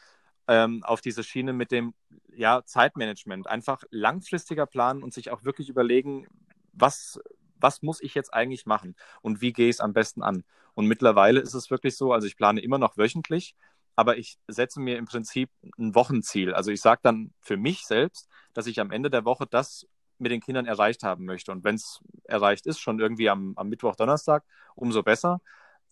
ähm, auf diese Schiene mit dem ja, Zeitmanagement, einfach langfristiger planen und sich auch wirklich überlegen, was was muss ich jetzt eigentlich machen und wie gehe ich es am besten an? Und mittlerweile ist es wirklich so, also ich plane immer noch wöchentlich, aber ich setze mir im Prinzip ein Wochenziel. Also ich sage dann für mich selbst, dass ich am Ende der Woche das mit den Kindern erreicht haben möchte. Und wenn es erreicht ist, schon irgendwie am, am Mittwoch, Donnerstag, umso besser.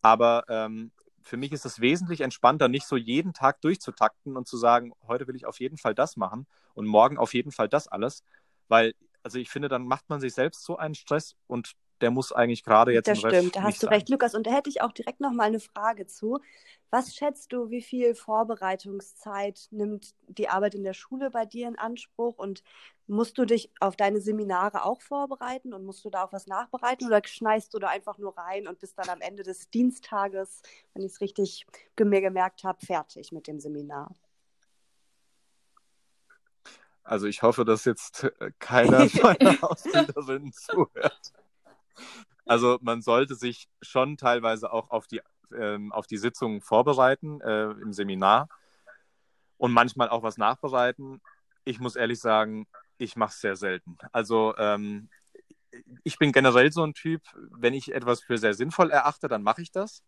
Aber ähm, für mich ist es wesentlich entspannter, nicht so jeden Tag durchzutakten und zu sagen, heute will ich auf jeden Fall das machen und morgen auf jeden Fall das alles, weil also ich finde, dann macht man sich selbst so einen Stress und der muss eigentlich gerade jetzt Das stimmt, da hast du sein. recht, Lukas. Und da hätte ich auch direkt noch mal eine Frage zu. Was schätzt du, wie viel Vorbereitungszeit nimmt die Arbeit in der Schule bei dir in Anspruch? Und musst du dich auf deine Seminare auch vorbereiten und musst du da auch was nachbereiten oder schneist du da einfach nur rein und bist dann am Ende des Diensttages, wenn ich es richtig mir gemerkt habe, fertig mit dem Seminar? Also ich hoffe, dass jetzt äh, keiner meiner Ausbilderinnen zuhört. Also man sollte sich schon teilweise auch auf die, ähm, auf die Sitzungen vorbereiten äh, im Seminar und manchmal auch was nachbereiten. Ich muss ehrlich sagen, ich mache es sehr selten. Also ähm, ich bin generell so ein Typ, wenn ich etwas für sehr sinnvoll erachte, dann mache ich das.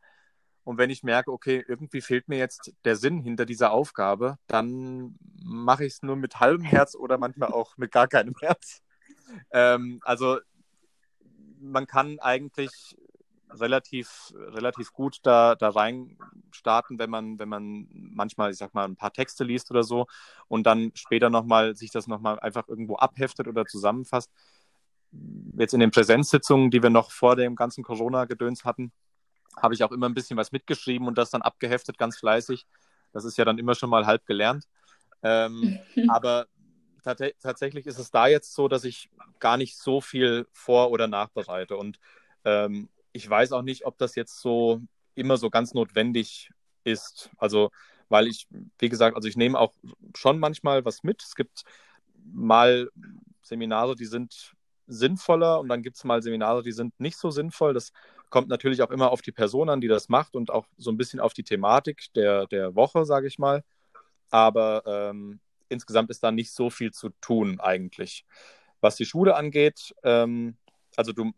Und wenn ich merke, okay, irgendwie fehlt mir jetzt der Sinn hinter dieser Aufgabe, dann mache ich es nur mit halbem Herz oder manchmal auch mit gar keinem Herz. Ähm, also man kann eigentlich relativ, relativ gut da, da rein starten, wenn man, wenn man manchmal, ich sag mal, ein paar Texte liest oder so und dann später nochmal sich das nochmal einfach irgendwo abheftet oder zusammenfasst. Jetzt in den Präsenzsitzungen, die wir noch vor dem ganzen Corona-Gedöns hatten, habe ich auch immer ein bisschen was mitgeschrieben und das dann abgeheftet, ganz fleißig. Das ist ja dann immer schon mal halb gelernt. Ähm, aber tatsächlich ist es da jetzt so, dass ich gar nicht so viel vor- oder nachbereite. Und ähm, ich weiß auch nicht, ob das jetzt so immer so ganz notwendig ist. Also, weil ich, wie gesagt, also ich nehme auch schon manchmal was mit. Es gibt mal Seminare, die sind sinnvoller und dann gibt es mal Seminare, die sind nicht so sinnvoll. Das kommt natürlich auch immer auf die Person an, die das macht und auch so ein bisschen auf die Thematik der, der Woche, sage ich mal. Aber ähm, insgesamt ist da nicht so viel zu tun eigentlich. Was die Schule angeht, ähm, also du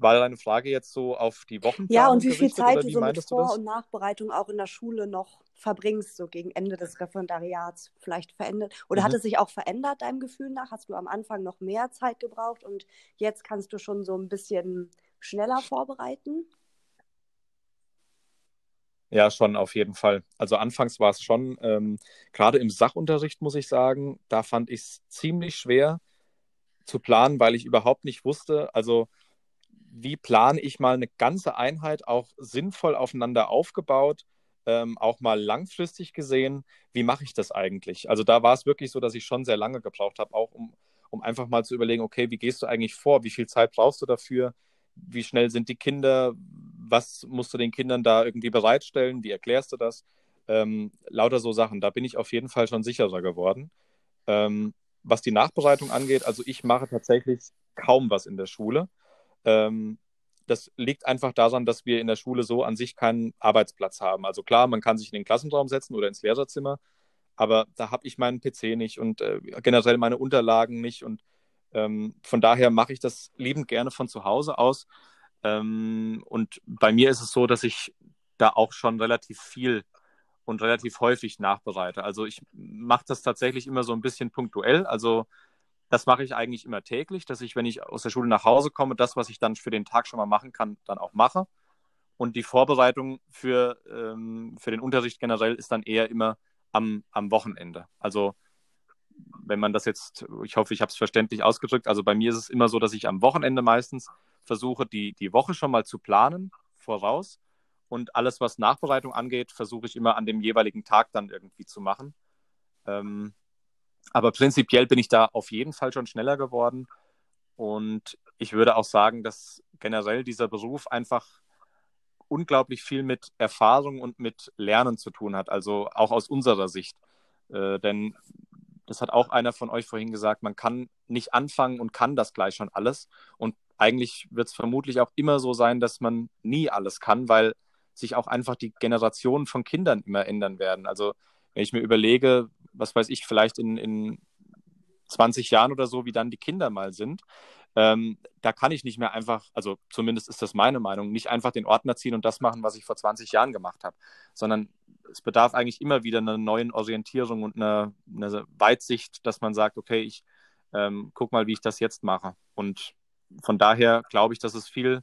war deine Frage jetzt so auf die Wochen? Ja, und wie viel Zeit du so mit Vor- und Nachbereitung auch in der Schule noch verbringst, so gegen Ende des Referendariats vielleicht verändert? Oder mhm. hat es sich auch verändert, deinem Gefühl nach? Hast du am Anfang noch mehr Zeit gebraucht und jetzt kannst du schon so ein bisschen schneller vorbereiten? Ja, schon auf jeden Fall. Also anfangs war es schon, ähm, gerade im Sachunterricht muss ich sagen, da fand ich es ziemlich schwer zu planen, weil ich überhaupt nicht wusste, also wie plane ich mal eine ganze Einheit auch sinnvoll aufeinander aufgebaut, ähm, auch mal langfristig gesehen, wie mache ich das eigentlich? Also da war es wirklich so, dass ich schon sehr lange gebraucht habe, auch um, um einfach mal zu überlegen, okay, wie gehst du eigentlich vor? Wie viel Zeit brauchst du dafür? Wie schnell sind die Kinder? Was musst du den Kindern da irgendwie bereitstellen? Wie erklärst du das? Ähm, lauter so Sachen. Da bin ich auf jeden Fall schon sicherer geworden. Ähm, was die Nachbereitung angeht, also ich mache tatsächlich kaum was in der Schule. Ähm, das liegt einfach daran, dass wir in der Schule so an sich keinen Arbeitsplatz haben. Also klar, man kann sich in den Klassenraum setzen oder ins Lehrerzimmer, aber da habe ich meinen PC nicht und äh, generell meine Unterlagen nicht. Und ähm, von daher mache ich das liebend gerne von zu Hause aus. Ähm, und bei mir ist es so, dass ich da auch schon relativ viel und relativ häufig nachbereite. Also ich mache das tatsächlich immer so ein bisschen punktuell. Also das mache ich eigentlich immer täglich, dass ich, wenn ich aus der Schule nach Hause komme, das, was ich dann für den Tag schon mal machen kann, dann auch mache. Und die Vorbereitung für, ähm, für den Unterricht generell ist dann eher immer am, am Wochenende. Also wenn man das jetzt, ich hoffe, ich habe es verständlich ausgedrückt, also bei mir ist es immer so, dass ich am Wochenende meistens versuche, die, die Woche schon mal zu planen, voraus. Und alles, was Nachbereitung angeht, versuche ich immer an dem jeweiligen Tag dann irgendwie zu machen. Ähm, aber prinzipiell bin ich da auf jeden Fall schon schneller geworden. Und ich würde auch sagen, dass generell dieser Beruf einfach unglaublich viel mit Erfahrung und mit Lernen zu tun hat, also auch aus unserer Sicht. Äh, denn das hat auch einer von euch vorhin gesagt, man kann nicht anfangen und kann das gleich schon alles. Und eigentlich wird es vermutlich auch immer so sein, dass man nie alles kann, weil sich auch einfach die Generationen von Kindern immer ändern werden. Also wenn ich mir überlege, was weiß ich, vielleicht in, in 20 Jahren oder so, wie dann die Kinder mal sind, ähm, da kann ich nicht mehr einfach, also zumindest ist das meine Meinung, nicht einfach den Ordner ziehen und das machen, was ich vor 20 Jahren gemacht habe, sondern es bedarf eigentlich immer wieder einer neuen Orientierung und einer, einer Weitsicht, dass man sagt, okay, ich ähm, guck mal, wie ich das jetzt mache. Und von daher glaube ich, dass es viel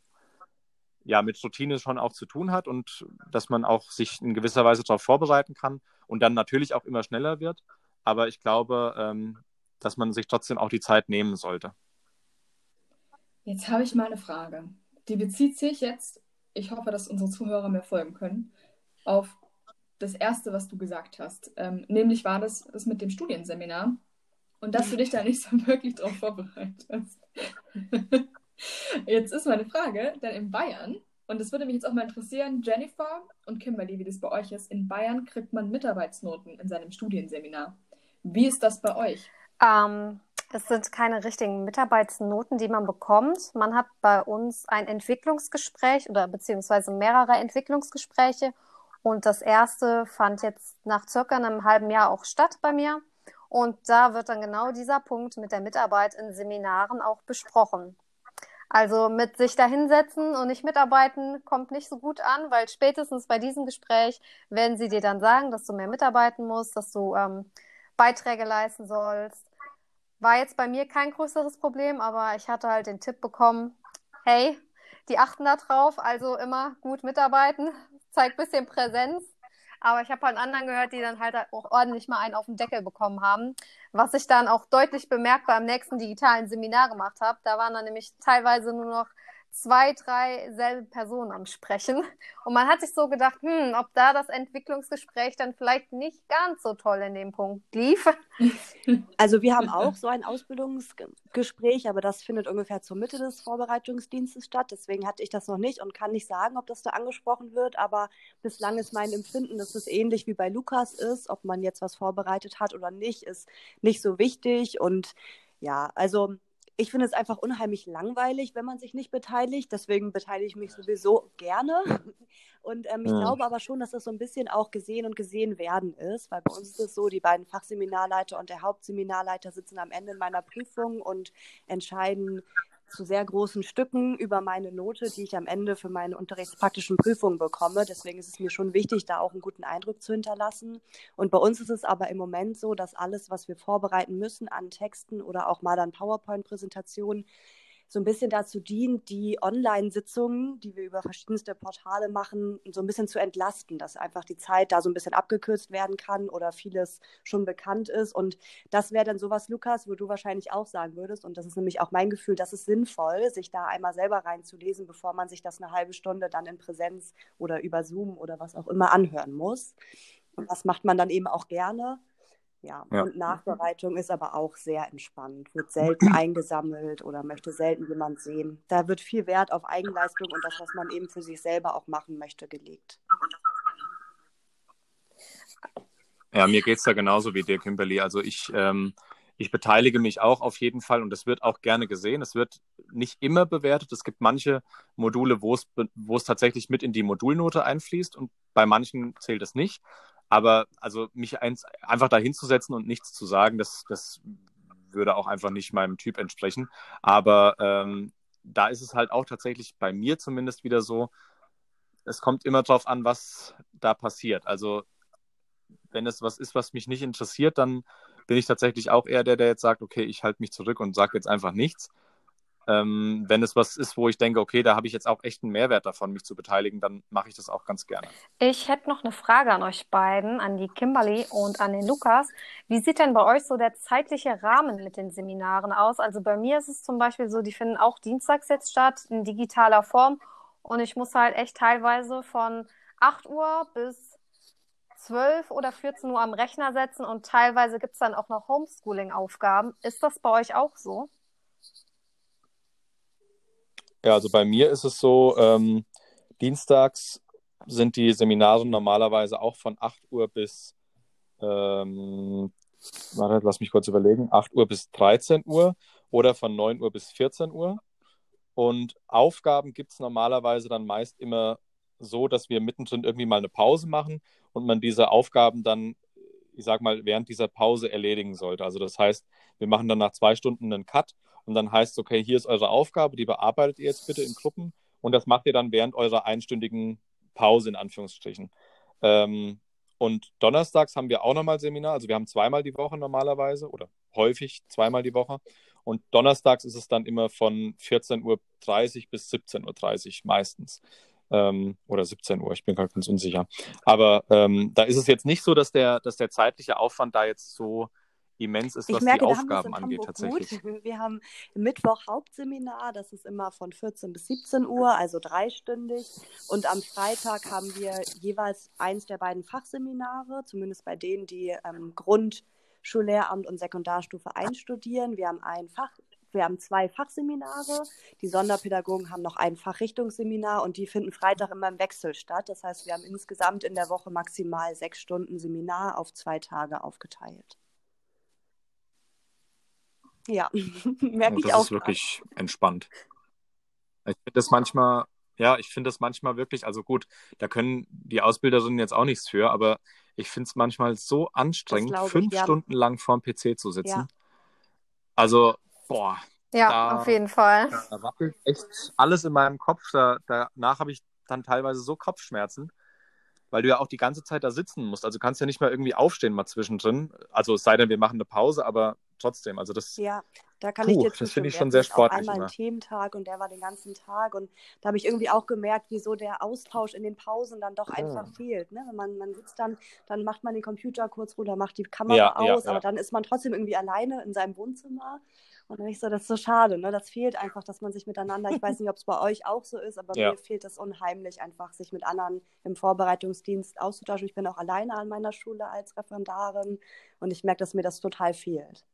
ja, mit Routine schon auch zu tun hat und dass man auch sich in gewisser Weise darauf vorbereiten kann und dann natürlich auch immer schneller wird. Aber ich glaube, ähm, dass man sich trotzdem auch die Zeit nehmen sollte. Jetzt habe ich mal eine Frage. Die bezieht sich jetzt, ich hoffe, dass unsere Zuhörer mir folgen können, auf das Erste, was du gesagt hast. Ähm, nämlich war das, das mit dem Studienseminar und dass du dich da nicht so wirklich drauf vorbereitet hast. jetzt ist meine Frage, denn in Bayern, und das würde mich jetzt auch mal interessieren, Jennifer und Kimberly, wie das bei euch ist, in Bayern kriegt man Mitarbeitsnoten in seinem Studienseminar. Wie ist das bei euch? Ähm, es sind keine richtigen Mitarbeitsnoten, die man bekommt. Man hat bei uns ein Entwicklungsgespräch oder beziehungsweise mehrere Entwicklungsgespräche. Und das erste fand jetzt nach circa einem halben Jahr auch statt bei mir. Und da wird dann genau dieser Punkt mit der Mitarbeit in Seminaren auch besprochen. Also mit sich dahinsetzen und nicht mitarbeiten kommt nicht so gut an, weil spätestens bei diesem Gespräch werden sie dir dann sagen, dass du mehr mitarbeiten musst, dass du ähm, Beiträge leisten sollst. War jetzt bei mir kein größeres Problem, aber ich hatte halt den Tipp bekommen, hey, die achten da drauf, also immer gut mitarbeiten, zeig bisschen Präsenz aber ich habe halt anderen gehört, die dann halt auch ordentlich mal einen auf den Deckel bekommen haben. Was ich dann auch deutlich bemerkbar im nächsten digitalen Seminar gemacht habe. Da waren dann nämlich teilweise nur noch zwei, drei selbe Personen am Sprechen. Und man hat sich so gedacht, hm, ob da das Entwicklungsgespräch dann vielleicht nicht ganz so toll in dem Punkt lief. Also wir haben auch so ein Ausbildungsgespräch, aber das findet ungefähr zur Mitte des Vorbereitungsdienstes statt. Deswegen hatte ich das noch nicht und kann nicht sagen, ob das da angesprochen wird. Aber bislang ist mein Empfinden, dass es ähnlich wie bei Lukas ist. Ob man jetzt was vorbereitet hat oder nicht, ist nicht so wichtig. Und ja, also ich finde es einfach unheimlich langweilig, wenn man sich nicht beteiligt. Deswegen beteilige ich mich sowieso gerne. Und ähm, ich ja. glaube aber schon, dass das so ein bisschen auch gesehen und gesehen werden ist, weil bei uns ist es so, die beiden Fachseminarleiter und der Hauptseminarleiter sitzen am Ende meiner Prüfung und entscheiden, zu sehr großen Stücken über meine Note, die ich am Ende für meine unterrichtspraktischen Prüfungen bekomme. Deswegen ist es mir schon wichtig, da auch einen guten Eindruck zu hinterlassen. Und bei uns ist es aber im Moment so, dass alles, was wir vorbereiten müssen an Texten oder auch mal dann PowerPoint-Präsentationen, so ein bisschen dazu dient, die Online-Sitzungen, die wir über verschiedenste Portale machen, so ein bisschen zu entlasten, dass einfach die Zeit da so ein bisschen abgekürzt werden kann oder vieles schon bekannt ist. Und das wäre dann sowas, Lukas, wo du wahrscheinlich auch sagen würdest, und das ist nämlich auch mein Gefühl, das ist sinnvoll, sich da einmal selber reinzulesen, bevor man sich das eine halbe Stunde dann in Präsenz oder über Zoom oder was auch immer anhören muss. Und das macht man dann eben auch gerne. Ja. ja. Und Nachbereitung ist aber auch sehr entspannt, wird selten eingesammelt oder möchte selten jemand sehen. Da wird viel Wert auf Eigenleistung und das, was man eben für sich selber auch machen möchte, gelegt. Ja, mir geht es da genauso wie dir, Kimberly. Also ich, ähm, ich beteilige mich auch auf jeden Fall und es wird auch gerne gesehen. Es wird nicht immer bewertet. Es gibt manche Module, wo es, wo es tatsächlich mit in die Modulnote einfließt und bei manchen zählt es nicht. Aber also mich eins, einfach da hinzusetzen und nichts zu sagen, das, das würde auch einfach nicht meinem Typ entsprechen. Aber ähm, da ist es halt auch tatsächlich bei mir zumindest wieder so, es kommt immer drauf an, was da passiert. Also wenn es was ist, was mich nicht interessiert, dann bin ich tatsächlich auch eher der, der jetzt sagt, okay, ich halte mich zurück und sage jetzt einfach nichts. Ähm, wenn es was ist, wo ich denke, okay, da habe ich jetzt auch echt einen Mehrwert davon, mich zu beteiligen, dann mache ich das auch ganz gerne. Ich hätte noch eine Frage an euch beiden, an die Kimberly und an den Lukas. Wie sieht denn bei euch so der zeitliche Rahmen mit den Seminaren aus? Also bei mir ist es zum Beispiel so, die finden auch dienstags jetzt statt, in digitaler Form. Und ich muss halt echt teilweise von 8 Uhr bis 12 oder 14 Uhr am Rechner setzen und teilweise gibt es dann auch noch Homeschooling-Aufgaben. Ist das bei euch auch so? Ja, also bei mir ist es so, ähm, Dienstags sind die Seminare normalerweise auch von 8 Uhr bis, ähm, warte, lass mich kurz überlegen, 8 Uhr bis 13 Uhr oder von 9 Uhr bis 14 Uhr. Und Aufgaben gibt es normalerweise dann meist immer so, dass wir mittendrin irgendwie mal eine Pause machen und man diese Aufgaben dann, ich sag mal, während dieser Pause erledigen sollte. Also das heißt, wir machen dann nach zwei Stunden einen Cut und dann heißt es, okay, hier ist eure Aufgabe, die bearbeitet ihr jetzt bitte in Gruppen und das macht ihr dann während eurer einstündigen Pause in Anführungsstrichen. Ähm, und donnerstags haben wir auch nochmal Seminar, also wir haben zweimal die Woche normalerweise oder häufig zweimal die Woche. Und donnerstags ist es dann immer von 14.30 Uhr bis 17.30 Uhr meistens. Ähm, oder 17 Uhr, ich bin gerade ganz unsicher. Aber ähm, da ist es jetzt nicht so, dass der, dass der zeitliche Aufwand da jetzt so immens ist, was merke, die Aufgaben angeht Hamburg tatsächlich. Gut. Wir haben Mittwoch Hauptseminar, das ist immer von 14 bis 17 Uhr, also dreistündig. Und am Freitag haben wir jeweils eins der beiden Fachseminare, zumindest bei denen, die ähm, Grundschullehramt und Sekundarstufe einstudieren. Wir haben ein Fach, wir haben zwei Fachseminare. Die Sonderpädagogen haben noch ein Fachrichtungsseminar und die finden Freitag immer im Wechsel statt. Das heißt, wir haben insgesamt in der Woche maximal sechs Stunden Seminar auf zwei Tage aufgeteilt. Ja, merke ich das auch. ist wirklich entspannt. Ich finde das manchmal, ja, ich finde das manchmal wirklich, also gut, da können die Ausbilderinnen jetzt auch nichts für, aber ich finde es manchmal so anstrengend, glaube ich, fünf ja. Stunden lang vorm PC zu sitzen. Ja. Also, boah, Ja, Da- auf jeden Fall. da wackelt echt alles in meinem Kopf. Da, danach habe ich dann teilweise so Kopfschmerzen, weil du ja auch die ganze Zeit da sitzen musst. Also du kannst ja nicht mal irgendwie aufstehen mal zwischendrin. Also es sei denn, wir machen eine Pause, aber trotzdem, also das, Ja, da kann Puh, ich dir das finde ich schon sehr sportlich einmal immer. einen Thementag und der war den ganzen Tag und da habe ich irgendwie auch gemerkt, wieso der Austausch in den Pausen dann doch einfach fehlt. Ne? Wenn man, man sitzt dann, dann macht man den Computer kurz runter, macht die Kamera Ja, aus, ja. aber dann ist man trotzdem irgendwie alleine in seinem Wohnzimmer. Und dann ich so, das ist so schade, ne? Das fehlt einfach, dass man sich miteinander, ich weiß nicht, ob es bei euch auch so ist, aber mir fehlt das unheimlich, einfach sich mit anderen im Vorbereitungsdienst auszutauschen. Ich bin auch alleine an meiner Schule als Referendarin und ich merke, dass mir das total fehlt.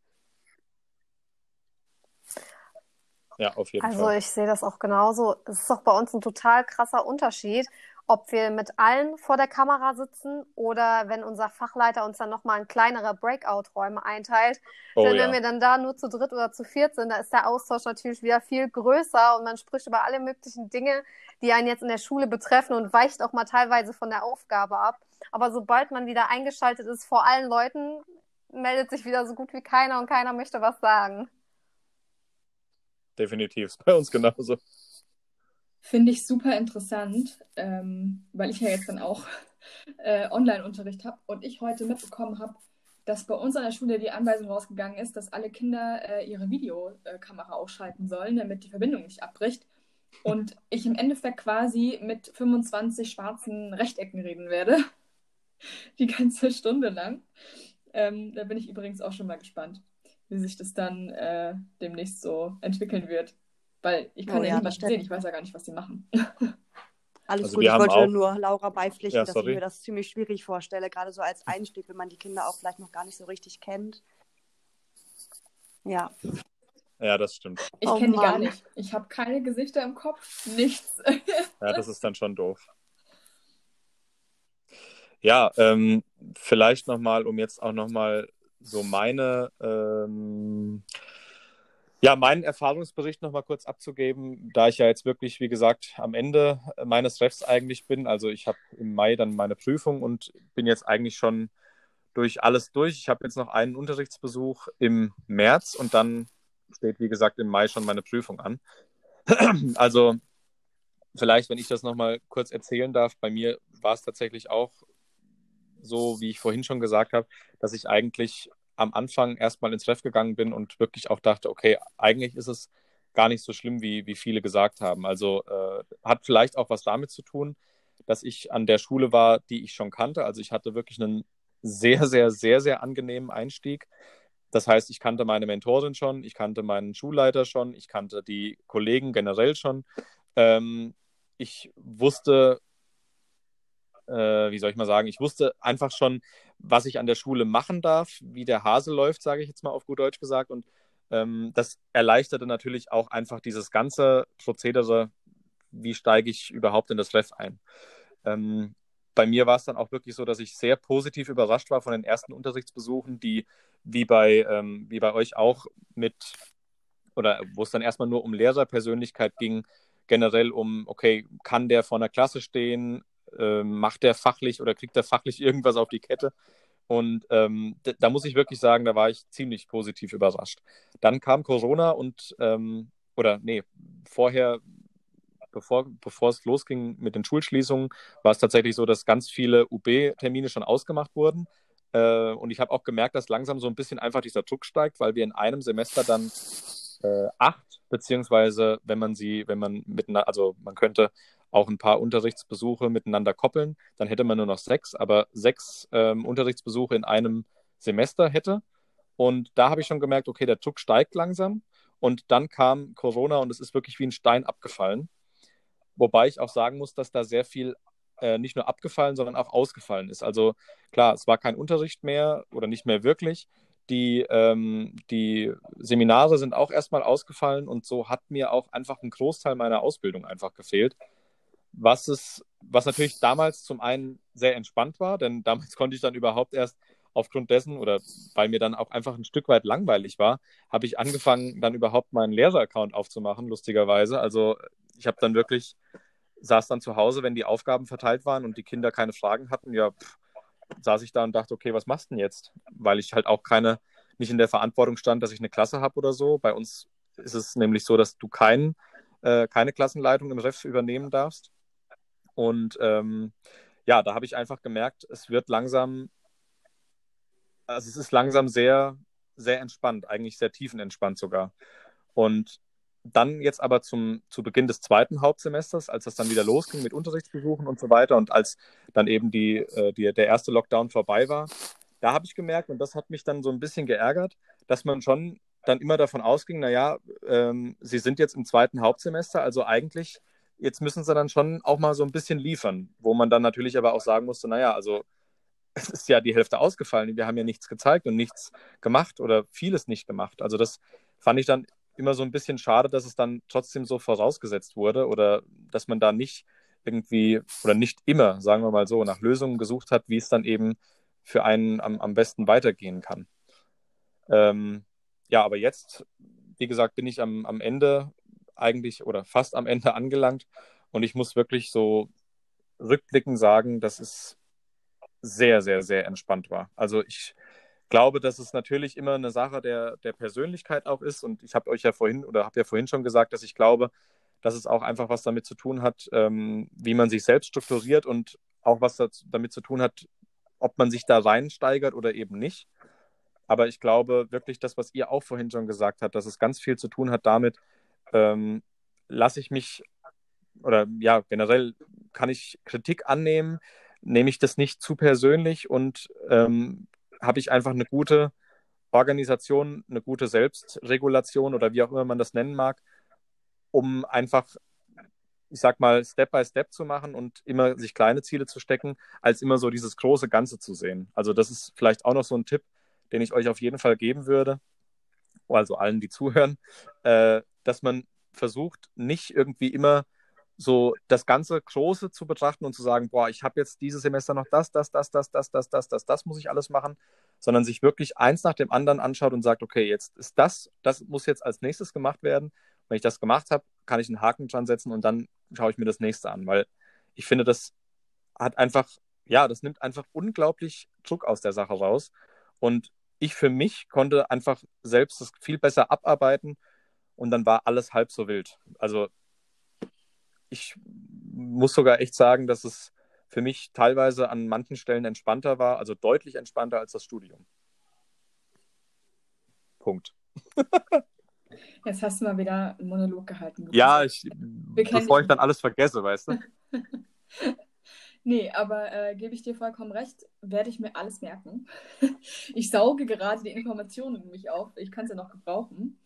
Ja, auf jeden Also Fall. ich sehe das auch genauso. Es ist doch bei uns ein total krasser Unterschied, ob wir mit allen vor der Kamera sitzen oder wenn unser Fachleiter uns dann nochmal in kleinere Breakout-Räume einteilt. Oh Denn ja. wenn wir dann da nur zu dritt oder zu viert sind, da ist der Austausch natürlich wieder viel größer und man spricht über alle möglichen Dinge, die einen jetzt in der Schule betreffen und weicht auch mal teilweise von der Aufgabe ab. Aber sobald man wieder eingeschaltet ist vor allen Leuten, meldet sich wieder so gut wie keiner und keiner möchte was sagen. Definitiv. Ist bei uns genauso. Finde ich super interessant, ähm, weil ich ja jetzt dann auch äh, Online-Unterricht habe und ich heute mitbekommen habe, dass bei uns an der Schule die Anweisung rausgegangen ist, dass alle Kinder äh, ihre Videokamera ausschalten sollen, damit die Verbindung nicht abbricht. Und ich im Endeffekt quasi mit 25 schwarzen Rechtecken reden werde. Die ganze Stunde lang. Ähm, da bin ich übrigens auch schon mal gespannt, wie sich das dann äh, demnächst so entwickeln wird. Weil ich kann Oh ja, ja, stimmt. sehen, ich weiß ja gar nicht, was die machen. Alles Also gut, wir ich haben wollte auch- nur Laura beipflichten, Ja, dass ich mir das ziemlich schwierig vorstelle, gerade so als Einstieg, wenn man die Kinder auch vielleicht noch gar nicht so richtig kennt. Ja, Ja, das stimmt. Ich Oh kenne die gar nicht. Ich habe keine Gesichter im Kopf, nichts. Ja, das ist dann schon doof. Ja, ähm, vielleicht nochmal, um jetzt auch nochmal so meine, ähm, ja, meinen Erfahrungsbericht nochmal kurz abzugeben, da ich ja jetzt wirklich, wie gesagt, am Ende meines Refs eigentlich bin. Also ich habe im Mai dann meine Prüfung und bin jetzt eigentlich schon durch alles durch. Ich habe jetzt noch einen Unterrichtsbesuch im März und dann steht, wie gesagt, im Mai schon meine Prüfung an. Also vielleicht, wenn ich das nochmal kurz erzählen darf, bei mir war es tatsächlich auch so, wie ich vorhin schon gesagt habe, dass ich eigentlich am Anfang erstmal ins Treff gegangen bin und wirklich auch dachte, okay, eigentlich ist es gar nicht so schlimm, wie, wie viele gesagt haben. Also äh, hat vielleicht auch was damit zu tun, dass ich an der Schule war, die ich schon kannte. Also ich hatte wirklich einen sehr, sehr, sehr, sehr angenehmen Einstieg. Das heißt, ich kannte meine Mentorin schon, ich kannte meinen Schulleiter schon, ich kannte die Kollegen generell schon. Ähm, ich wusste, äh, wie soll ich mal sagen, ich wusste einfach schon, was ich an der Schule machen darf, wie der Hase läuft, sage ich jetzt mal auf gut Deutsch gesagt. Und ähm, das erleichterte natürlich auch einfach dieses ganze Prozedere wie steige ich überhaupt in das Ref ein. Ähm, bei mir war es dann auch wirklich so, dass ich sehr positiv überrascht war von den ersten Unterrichtsbesuchen, die wie bei, ähm, wie bei euch auch mit, oder wo es dann erstmal nur um Lehrerpersönlichkeit ging, generell um, okay, kann der vor einer Klasse stehen, äh, macht der fachlich oder kriegt der fachlich irgendwas auf die Kette? Und ähm, da muss ich wirklich sagen, da war ich ziemlich positiv überrascht. Dann kam Corona und, ähm, oder nee, vorher bevor, bevor es losging mit den Schulschließungen, war es tatsächlich so, dass ganz viele UB-Termine schon ausgemacht wurden. Äh, und ich habe auch gemerkt, dass langsam so ein bisschen einfach dieser Druck steigt, weil wir in einem Semester dann äh, acht, beziehungsweise wenn man sie, wenn man miteinander, also man könnte auch ein paar Unterrichtsbesuche miteinander koppeln, dann hätte man nur noch sechs, aber sechs ähm, Unterrichtsbesuche in einem Semester hätte. Und da habe ich schon gemerkt, okay, der Druck steigt langsam. Und dann kam Corona und es ist wirklich wie ein Stein abgefallen. Wobei ich auch sagen muss, dass da sehr viel äh, nicht nur abgefallen, sondern auch ausgefallen ist. Also klar, es war kein Unterricht mehr oder nicht mehr wirklich. Die, ähm, die Seminare sind auch erstmal ausgefallen und so hat mir auch einfach ein Großteil meiner Ausbildung einfach gefehlt. Was es, was natürlich damals zum einen sehr entspannt war, denn damals konnte ich dann überhaupt erst aufgrund dessen oder weil mir dann auch einfach ein Stück weit langweilig war, habe ich angefangen, dann überhaupt meinen Lehrer-Account aufzumachen, lustigerweise. Also ich habe dann wirklich, saß dann zu Hause, wenn die Aufgaben verteilt waren und die Kinder keine Fragen hatten, ja, pff, saß ich da und dachte, okay, was machst du denn jetzt? Weil ich halt auch keine, nicht in der Verantwortung stand, dass ich eine Klasse habe oder so. Bei uns ist es nämlich so, dass du kein, äh, keine Klassenleitung im Ref übernehmen darfst. Und ähm, ja, da habe ich einfach gemerkt, es wird langsam, also es ist langsam sehr, sehr entspannt, eigentlich sehr tiefenentspannt sogar. Und dann jetzt aber zum, zu Beginn des zweiten Hauptsemesters, als das dann wieder losging mit Unterrichtsbesuchen und so weiter und als dann eben die, äh, die, der erste Lockdown vorbei war, da habe ich gemerkt, und das hat mich dann so ein bisschen geärgert, dass man schon dann immer davon ausging, naja, ähm, sie sind jetzt im zweiten Hauptsemester, also eigentlich, jetzt müssen sie dann schon auch mal so ein bisschen liefern, wo man dann natürlich aber auch sagen musste, naja, also es ist ja die Hälfte ausgefallen, wir haben ja nichts gezeigt und nichts gemacht oder vieles nicht gemacht. Also das fand ich dann immer so ein bisschen schade, dass es dann trotzdem so vorausgesetzt wurde oder dass man da nicht irgendwie oder nicht immer, sagen wir mal so, nach Lösungen gesucht hat, wie es dann eben für einen am, am besten weitergehen kann. Ähm, ja, aber jetzt, wie gesagt, bin ich am, am Ende eigentlich oder fast am Ende angelangt und ich muss wirklich so rückblickend sagen, dass es sehr, sehr, sehr entspannt war. Also ich glaube, dass es natürlich immer eine Sache der, der Persönlichkeit auch ist. Und ich habe euch ja vorhin oder habe ja vorhin schon gesagt, dass ich glaube, dass es auch einfach was damit zu tun hat, ähm, wie man sich selbst strukturiert und auch was das, damit zu tun hat, ob man sich da reinsteigert oder eben nicht. Aber ich glaube wirklich, das, was ihr auch vorhin schon gesagt habt, dass es ganz viel zu tun hat damit, ähm, lasse ich mich oder ja, generell kann ich Kritik annehmen, nehme ich das nicht zu persönlich und ähm, habe ich einfach eine gute Organisation, eine gute Selbstregulation oder wie auch immer man das nennen mag, um einfach, ich sag mal, Step by Step zu machen und immer sich kleine Ziele zu stecken, als immer so dieses große Ganze zu sehen. Also das ist vielleicht auch noch so ein Tipp, den ich euch auf jeden Fall geben würde, also allen, die zuhören, äh, dass man versucht, nicht irgendwie immer so das ganze Große zu betrachten und zu sagen, boah, ich habe jetzt dieses Semester noch das, das, das, das, das, das, das, das, das muss ich alles machen, sondern sich wirklich eins nach dem anderen anschaut und sagt, okay, jetzt ist das, das muss jetzt als nächstes gemacht werden. Wenn ich das gemacht habe, kann ich einen Haken dran setzen und dann schaue ich mir das nächste an, weil ich finde, das hat einfach, ja, das nimmt einfach unglaublich Druck aus der Sache raus und ich für mich konnte einfach selbst das viel besser abarbeiten und dann war alles halb so wild. Also ich muss sogar echt sagen, dass es für mich teilweise an manchen Stellen entspannter war, also deutlich entspannter als das Studium. Punkt. Jetzt hast du mal wieder einen Monolog gehalten. Ja, ich, bevor ich dann alles vergesse, weißt du? nee, aber äh, gebe ich dir vollkommen recht, werde ich mir alles merken. ich sauge gerade die Informationen in mich auf. Ich kann sie ja noch gebrauchen.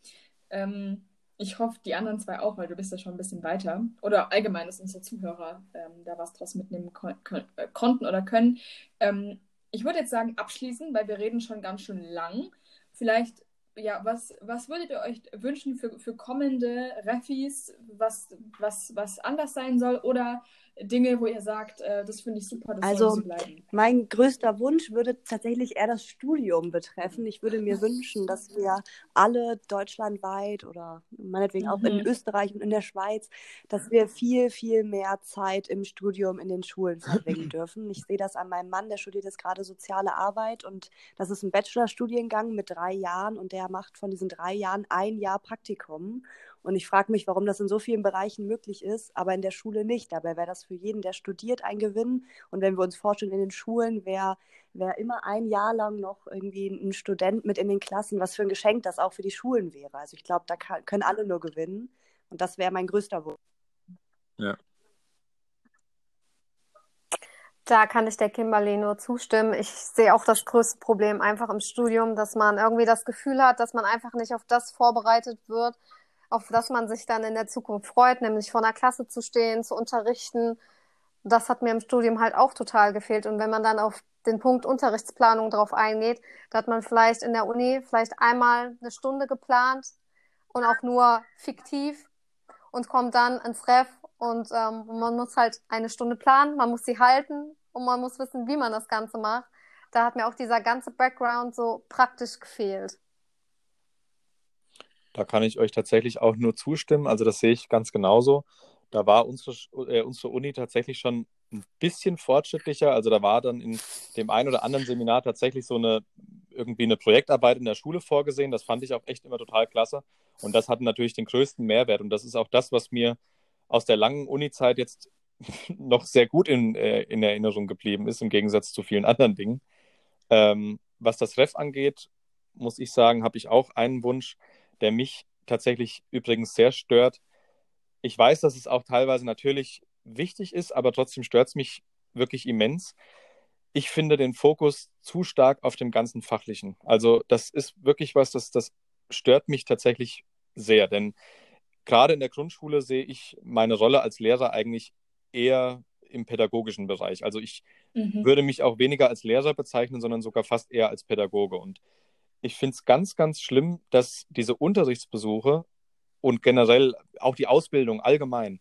Ähm, ich hoffe, die anderen zwei auch, weil du bist ja schon ein bisschen weiter. Oder allgemein, dass unsere Zuhörer ähm, da was draus mitnehmen kon äh, konnten oder können. Ähm, ich würde jetzt sagen, abschließen, weil wir reden schon ganz schön lang. Vielleicht ja, was, was würdet ihr euch wünschen für, für kommende Refis, was, was, was anders sein soll? Oder Dinge, wo ihr sagt, äh, das finde ich super, das also, soll so bleiben? Mein größter Wunsch würde tatsächlich eher das Studium betreffen. Ich würde mir wünschen, dass wir alle deutschlandweit oder meinetwegen auch in Mhm. Österreich und in der Schweiz, dass wir viel, viel mehr Zeit im Studium in den Schulen verbringen dürfen. Ich sehe das an meinem Mann, der studiert jetzt gerade soziale Arbeit und das ist ein Bachelorstudiengang mit drei Jahren und der macht von diesen drei Jahren ein Jahr Praktikum. Und ich frage mich, warum das in so vielen Bereichen möglich ist, aber in der Schule nicht. Dabei wäre das für jeden, der studiert, ein Gewinn. Und wenn wir uns vorstellen, in den Schulen wäre wär immer ein Jahr lang noch irgendwie ein Student mit in den Klassen, was für ein Geschenk das auch für die Schulen wäre. Also ich glaube, da kann, können alle nur gewinnen. Und das wäre mein größter Wunsch. Ja. Da kann ich der Kimberly nur zustimmen. Ich sehe auch das größte Problem einfach im Studium, dass man irgendwie das Gefühl hat, dass man einfach nicht auf das vorbereitet wird, auf das man sich dann in der Zukunft freut, nämlich vor einer Klasse zu stehen, zu unterrichten. Das hat mir im Studium halt auch total gefehlt. Und wenn man dann auf den Punkt Unterrichtsplanung drauf eingeht, da hat man vielleicht in der Uni vielleicht einmal eine Stunde geplant und auch nur fiktiv und kommt dann ins Ref und ähm, man muss halt eine Stunde planen, man muss sie halten und man muss wissen, wie man das Ganze macht. Da hat mir auch dieser ganze Background so praktisch gefehlt. Da kann ich euch tatsächlich auch nur zustimmen. Also das sehe ich ganz genauso. Da war unsere, äh, unsere Uni tatsächlich schon ein bisschen fortschrittlicher. Also da war dann in dem einen oder anderen Seminar tatsächlich so eine irgendwie eine Projektarbeit in der Schule vorgesehen. Das fand ich auch echt immer total klasse. Und das hat natürlich den größten Mehrwert. Und das ist auch das, was mir aus der langen Uni-Zeit jetzt noch sehr gut in, äh, in Erinnerung geblieben ist, im Gegensatz zu vielen anderen Dingen. Ähm, was das Ref angeht, muss ich sagen, habe ich auch einen Wunsch, der mich tatsächlich übrigens sehr stört. Ich weiß, dass es auch teilweise natürlich wichtig ist, aber trotzdem stört es mich wirklich immens. Ich finde den Fokus zu stark auf dem ganzen Fachlichen. Also das ist wirklich was, das, das stört mich tatsächlich sehr, denn gerade in der Grundschule sehe ich meine Rolle als Lehrer eigentlich eher im pädagogischen Bereich. Also ich Mhm. würde mich auch weniger als Lehrer bezeichnen, sondern sogar fast eher als Pädagoge. Und ich finde es ganz, ganz schlimm, dass diese Unterrichtsbesuche und generell auch die Ausbildung allgemein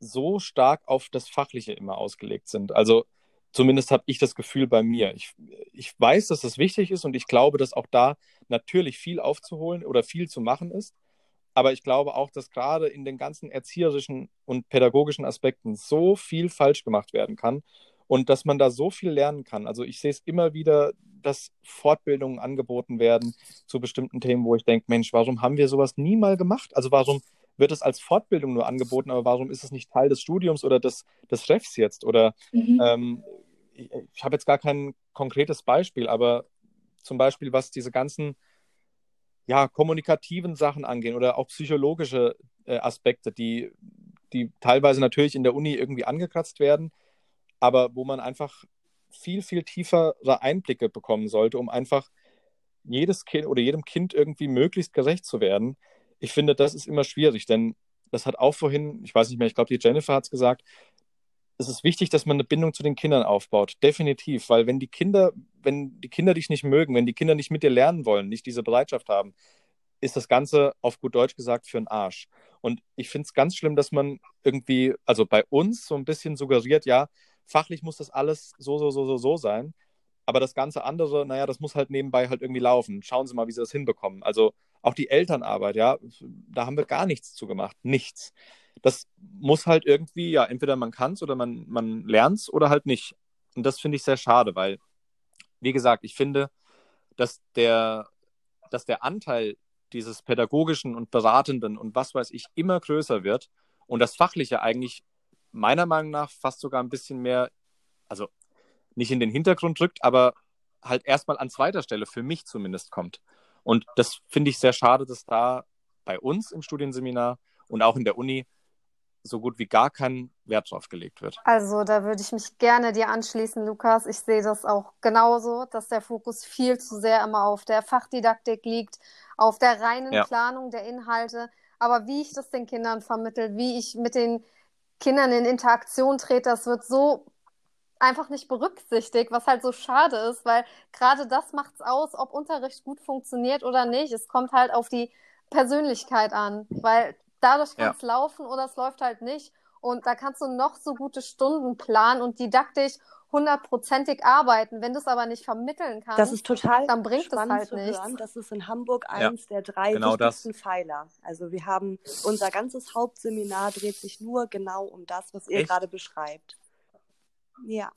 so stark auf das Fachliche immer ausgelegt sind. Also zumindest habe ich das Gefühl bei mir. Ich, ich weiß, dass das wichtig ist und ich glaube, dass auch da natürlich viel aufzuholen oder viel zu machen ist. Aber ich glaube auch, dass gerade in den ganzen erzieherischen und pädagogischen Aspekten so viel falsch gemacht werden kann und dass man da so viel lernen kann. Also ich sehe es immer wieder, dass Fortbildungen angeboten werden zu bestimmten Themen, wo ich denke, Mensch, warum haben wir sowas nie mal gemacht? Also warum wird es als Fortbildung nur angeboten, aber warum ist es nicht Teil des Studiums oder des, des Refs jetzt? Oder Mhm. ähm, ich, ich habe jetzt gar kein konkretes Beispiel, aber zum Beispiel, was diese ganzen ja, kommunikativen Sachen angehen oder auch psychologische äh, Aspekte, die, die teilweise natürlich in der Uni irgendwie angekratzt werden, aber wo man einfach viel, viel tiefere Einblicke bekommen sollte, um einfach jedes Kind oder jedem Kind irgendwie möglichst gerecht zu werden. Ich finde, das ist immer schwierig, denn das hat auch vorhin, ich weiß nicht mehr, ich glaube, die Jennifer hat es gesagt, es ist wichtig, dass man eine Bindung zu den Kindern aufbaut. Definitiv, weil wenn die Kinder, wenn die Kinder dich nicht mögen, wenn die Kinder nicht mit dir lernen wollen, nicht diese Bereitschaft haben, ist das Ganze auf gut Deutsch gesagt für einen Arsch. Und ich finde es ganz schlimm, dass man irgendwie, also bei uns so ein bisschen suggeriert, ja, fachlich muss das alles so, so, so, so, so sein. Aber das ganze andere, naja, das muss halt nebenbei halt irgendwie laufen. Schauen Sie mal, wie Sie das hinbekommen. Also auch die Elternarbeit, ja, da haben wir gar nichts zu gemacht. Nichts. Das muss halt irgendwie, ja, entweder man kann es oder man, man lernt es oder halt nicht. Und das finde ich sehr schade, weil, wie gesagt, ich finde, dass der, dass der Anteil dieses pädagogischen und beratenden und was weiß ich immer größer wird und das Fachliche eigentlich meiner Meinung nach fast sogar ein bisschen mehr, also nicht in den Hintergrund rückt, aber halt erstmal an zweiter Stelle für mich zumindest kommt. Und das finde ich sehr schade, dass da bei uns im Studienseminar und auch in der Uni so gut wie gar kein Wert drauf gelegt wird. Also da würde ich mich gerne dir anschließen, Lukas. Ich sehe das auch genauso, dass der Fokus viel zu sehr immer auf der Fachdidaktik liegt, auf der reinen Ja. Planung der Inhalte. Aber wie ich das den Kindern vermittle, wie ich mit den Kindern in Interaktion trete, das wird so einfach nicht berücksichtigt, was halt so schade ist, weil gerade das macht es aus, ob Unterricht gut funktioniert oder nicht. Es kommt halt auf die Persönlichkeit an, weil dadurch kann es ja. laufen oder es läuft halt nicht. Und da kannst du noch so gute Stunden planen und didaktisch hundertprozentig arbeiten. Wenn du es aber nicht vermitteln kannst, das ist total dann bringt es halt nichts. Hören. Das ist in Hamburg eins ja, der drei genau wichtigsten das. Pfeiler. Also wir haben unser ganzes Hauptseminar dreht sich nur genau um das, was ihr gerade beschreibt. Ja.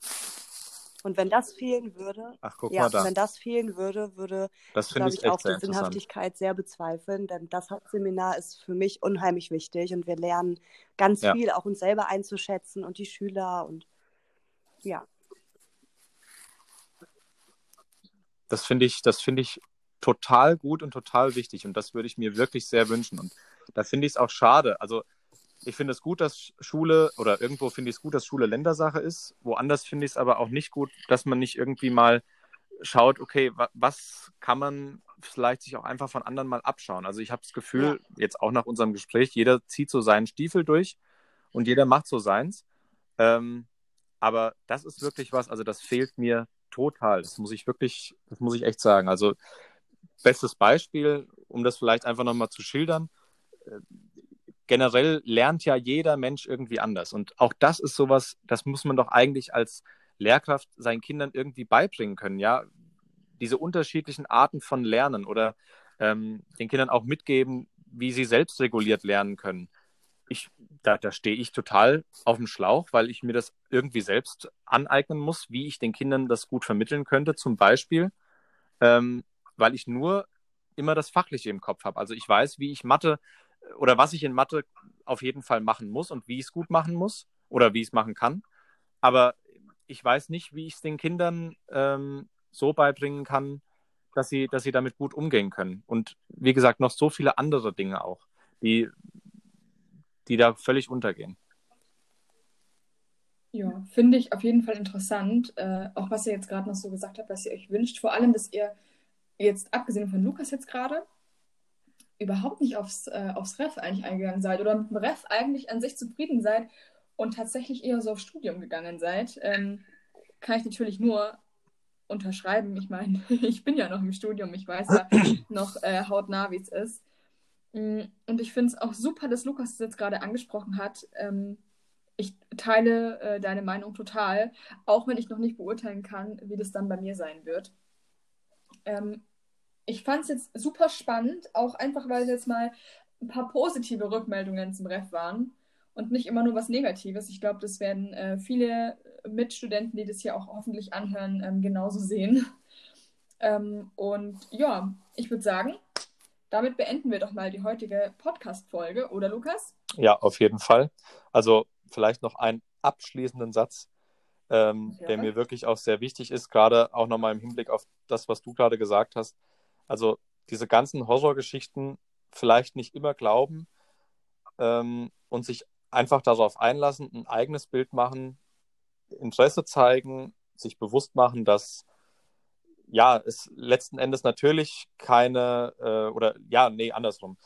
Und wenn das fehlen würde, Ach, guck ja, mal da. wenn das fehlen würde, würde das glaube ich, ich auch die Sinnhaftigkeit sehr bezweifeln, denn das Hauptseminar ist für mich unheimlich wichtig und wir lernen ganz ja. viel, auch uns selber einzuschätzen und die Schüler und ja. Das finde ich, das finde ich total gut und total wichtig und das würde ich mir wirklich sehr wünschen und da finde ich es auch schade. Also ich finde es gut, dass Schule oder irgendwo finde ich es gut, dass Schule Ländersache ist. Woanders finde ich es aber auch nicht gut, dass man nicht irgendwie mal schaut, okay, wa was kann man vielleicht sich auch einfach von anderen mal abschauen. Also ich habe das Gefühl, ja. jetzt auch nach unserem Gespräch, jeder zieht so seinen Stiefel durch und jeder macht so seins. Ähm, aber das ist wirklich was, also das fehlt mir total. Das muss ich wirklich, das muss ich echt sagen. Also bestes Beispiel, um das vielleicht einfach nochmal zu schildern generell lernt ja jeder Mensch irgendwie anders. Und auch das ist sowas, das muss man doch eigentlich als Lehrkraft seinen Kindern irgendwie beibringen können, ja. Diese unterschiedlichen Arten von Lernen oder ähm, den Kindern auch mitgeben, wie sie selbst reguliert lernen können. Ich, da, da stehe ich total auf dem Schlauch, weil ich mir das irgendwie selbst aneignen muss, wie ich den Kindern das gut vermitteln könnte. Zum Beispiel, ähm, weil ich nur immer das Fachliche im Kopf habe. Also ich weiß, wie ich Mathe oder was ich in Mathe auf jeden Fall machen muss und wie ich es gut machen muss oder wie ich es machen kann. Aber ich weiß nicht, wie ich es den Kindern ähm, so beibringen kann, dass sie, dass sie damit gut umgehen können. Und wie gesagt, noch so viele andere Dinge auch, die, die da völlig untergehen. Ja, finde ich auf jeden Fall interessant, äh, auch was ihr jetzt gerade noch so gesagt habt, was ihr euch wünscht. Vor allem, dass ihr jetzt, abgesehen von Lukas jetzt gerade, überhaupt nicht aufs, äh, aufs Ref eigentlich eingegangen seid oder mit dem Ref eigentlich an sich zufrieden seid und tatsächlich eher so aufs Studium gegangen seid, ähm, kann ich natürlich nur unterschreiben. Ich meine, ich bin ja noch im Studium, ich weiß ja noch äh, hautnah, wie es ist. Mm, und ich finde es auch super, dass Lukas es jetzt gerade angesprochen hat. Ähm, ich teile äh, deine Meinung total, auch wenn ich noch nicht beurteilen kann, wie das dann bei mir sein wird. Ähm, ich fand es jetzt super spannend, auch einfach, weil es jetzt mal ein paar positive Rückmeldungen zum Ref waren und nicht immer nur was Negatives. Ich glaube, das werden äh, viele Mitstudenten, die das hier auch hoffentlich anhören, ähm, genauso sehen. Ähm, und ja, ich würde sagen, damit beenden wir doch mal die heutige Podcast-Folge, oder Lukas? Ja, auf jeden Fall. Also vielleicht noch einen abschließenden Satz, ähm, ja. der mir wirklich auch sehr wichtig ist, gerade auch nochmal im Hinblick auf das, was du gerade gesagt hast. Also diese ganzen Horrorgeschichten vielleicht nicht immer glauben ähm, und sich einfach darauf einlassen, ein eigenes Bild machen, Interesse zeigen, sich bewusst machen, dass ja, es letzten Endes natürlich keine, äh, oder ja, nee, andersrum,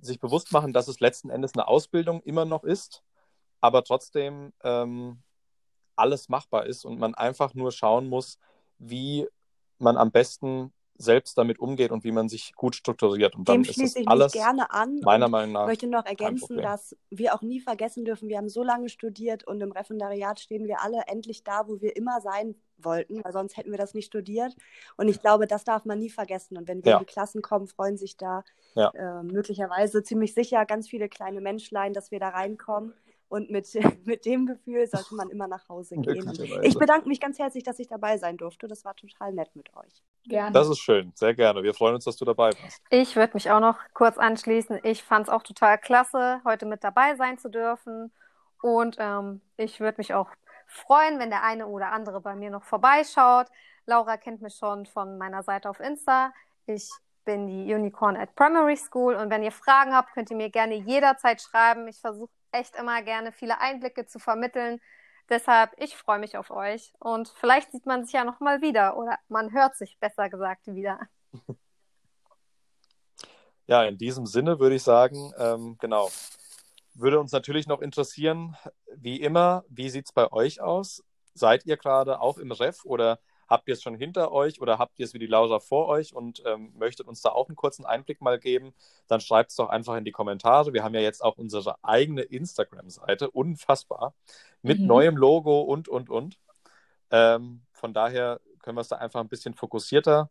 sich bewusst machen, dass es letzten Endes eine Ausbildung immer noch ist, aber trotzdem ähm, alles machbar ist und man einfach nur schauen muss, wie man am besten selbst damit umgeht und wie man sich gut strukturiert. Und Dem schließe ich mich gerne an. Meiner Meinung nach. Ich möchte noch ergänzen, dass wir auch nie vergessen dürfen, wir haben so lange studiert und im Referendariat stehen wir alle endlich da, wo wir immer sein wollten, weil sonst hätten wir das nicht studiert. Und ich glaube, das darf man nie vergessen. Und wenn wir ja. in die Klassen kommen, freuen sich da ja. äh, möglicherweise ziemlich sicher ganz viele kleine Menschlein, dass wir da reinkommen. Und mit, mit dem Gefühl sollte man immer nach Hause gehen. Ich bedanke mich ganz herzlich, dass ich dabei sein durfte. Das war total nett mit euch. Gerne. Das ist schön, sehr gerne. Wir freuen uns, dass du dabei warst. Ich würde mich auch noch kurz anschließen. Ich fand es auch total klasse, heute mit dabei sein zu dürfen. Und ähm, ich würde mich auch freuen, wenn der eine oder andere bei mir noch vorbeischaut. Laura kennt mich schon von meiner Seite auf Insta. Ich bin die Unicorn at Primary School und wenn ihr Fragen habt, könnt ihr mir gerne jederzeit schreiben. Ich versuche echt immer gerne viele Einblicke zu vermitteln. Deshalb, ich freue mich auf euch und vielleicht sieht man sich ja noch mal wieder oder man hört sich besser gesagt wieder. Ja, in diesem Sinne würde ich sagen, ähm, genau. Würde uns natürlich noch interessieren, wie immer, wie sieht es bei euch aus? seid ihr gerade auch im Ref oder habt ihr es schon hinter euch oder habt ihr es wie die Laura vor euch und ähm, möchtet uns da auch einen kurzen Einblick mal geben, dann schreibt es doch einfach in die Kommentare. Wir haben ja jetzt auch unsere eigene Instagram-Seite, unfassbar, mit Mhm. neuem Logo und, und, und. Ähm, von daher können wir es da einfach ein bisschen fokussierter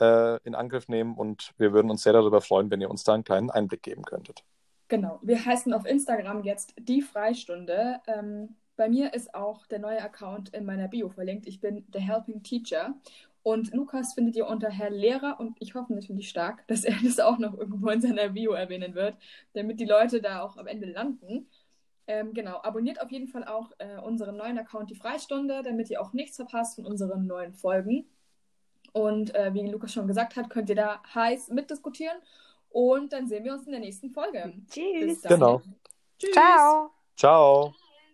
äh, in Angriff nehmen und wir würden uns sehr darüber freuen, wenn ihr uns da einen kleinen Einblick geben könntet. Genau, wir heißen auf Instagram jetzt die Freistunde. Ähm, bei mir ist auch der neue Account in meiner Bio verlinkt. Ich bin der Helping Teacher. Und Lukas findet ihr unter Herr Lehrer und ich hoffe natürlich stark, dass er das auch noch irgendwo in seiner Bio erwähnen wird, damit die Leute da auch am Ende landen. Ähm, genau, abonniert auf jeden Fall auch äh, unseren neuen Account, die Freistunde, damit ihr auch nichts verpasst von unseren neuen Folgen. Und äh, wie Lukas schon gesagt hat, könnt ihr da heiß mitdiskutieren. Und dann sehen wir uns in der nächsten Folge. Tschüss. Bis. Genau. Tschüss. Ciao. Ciao!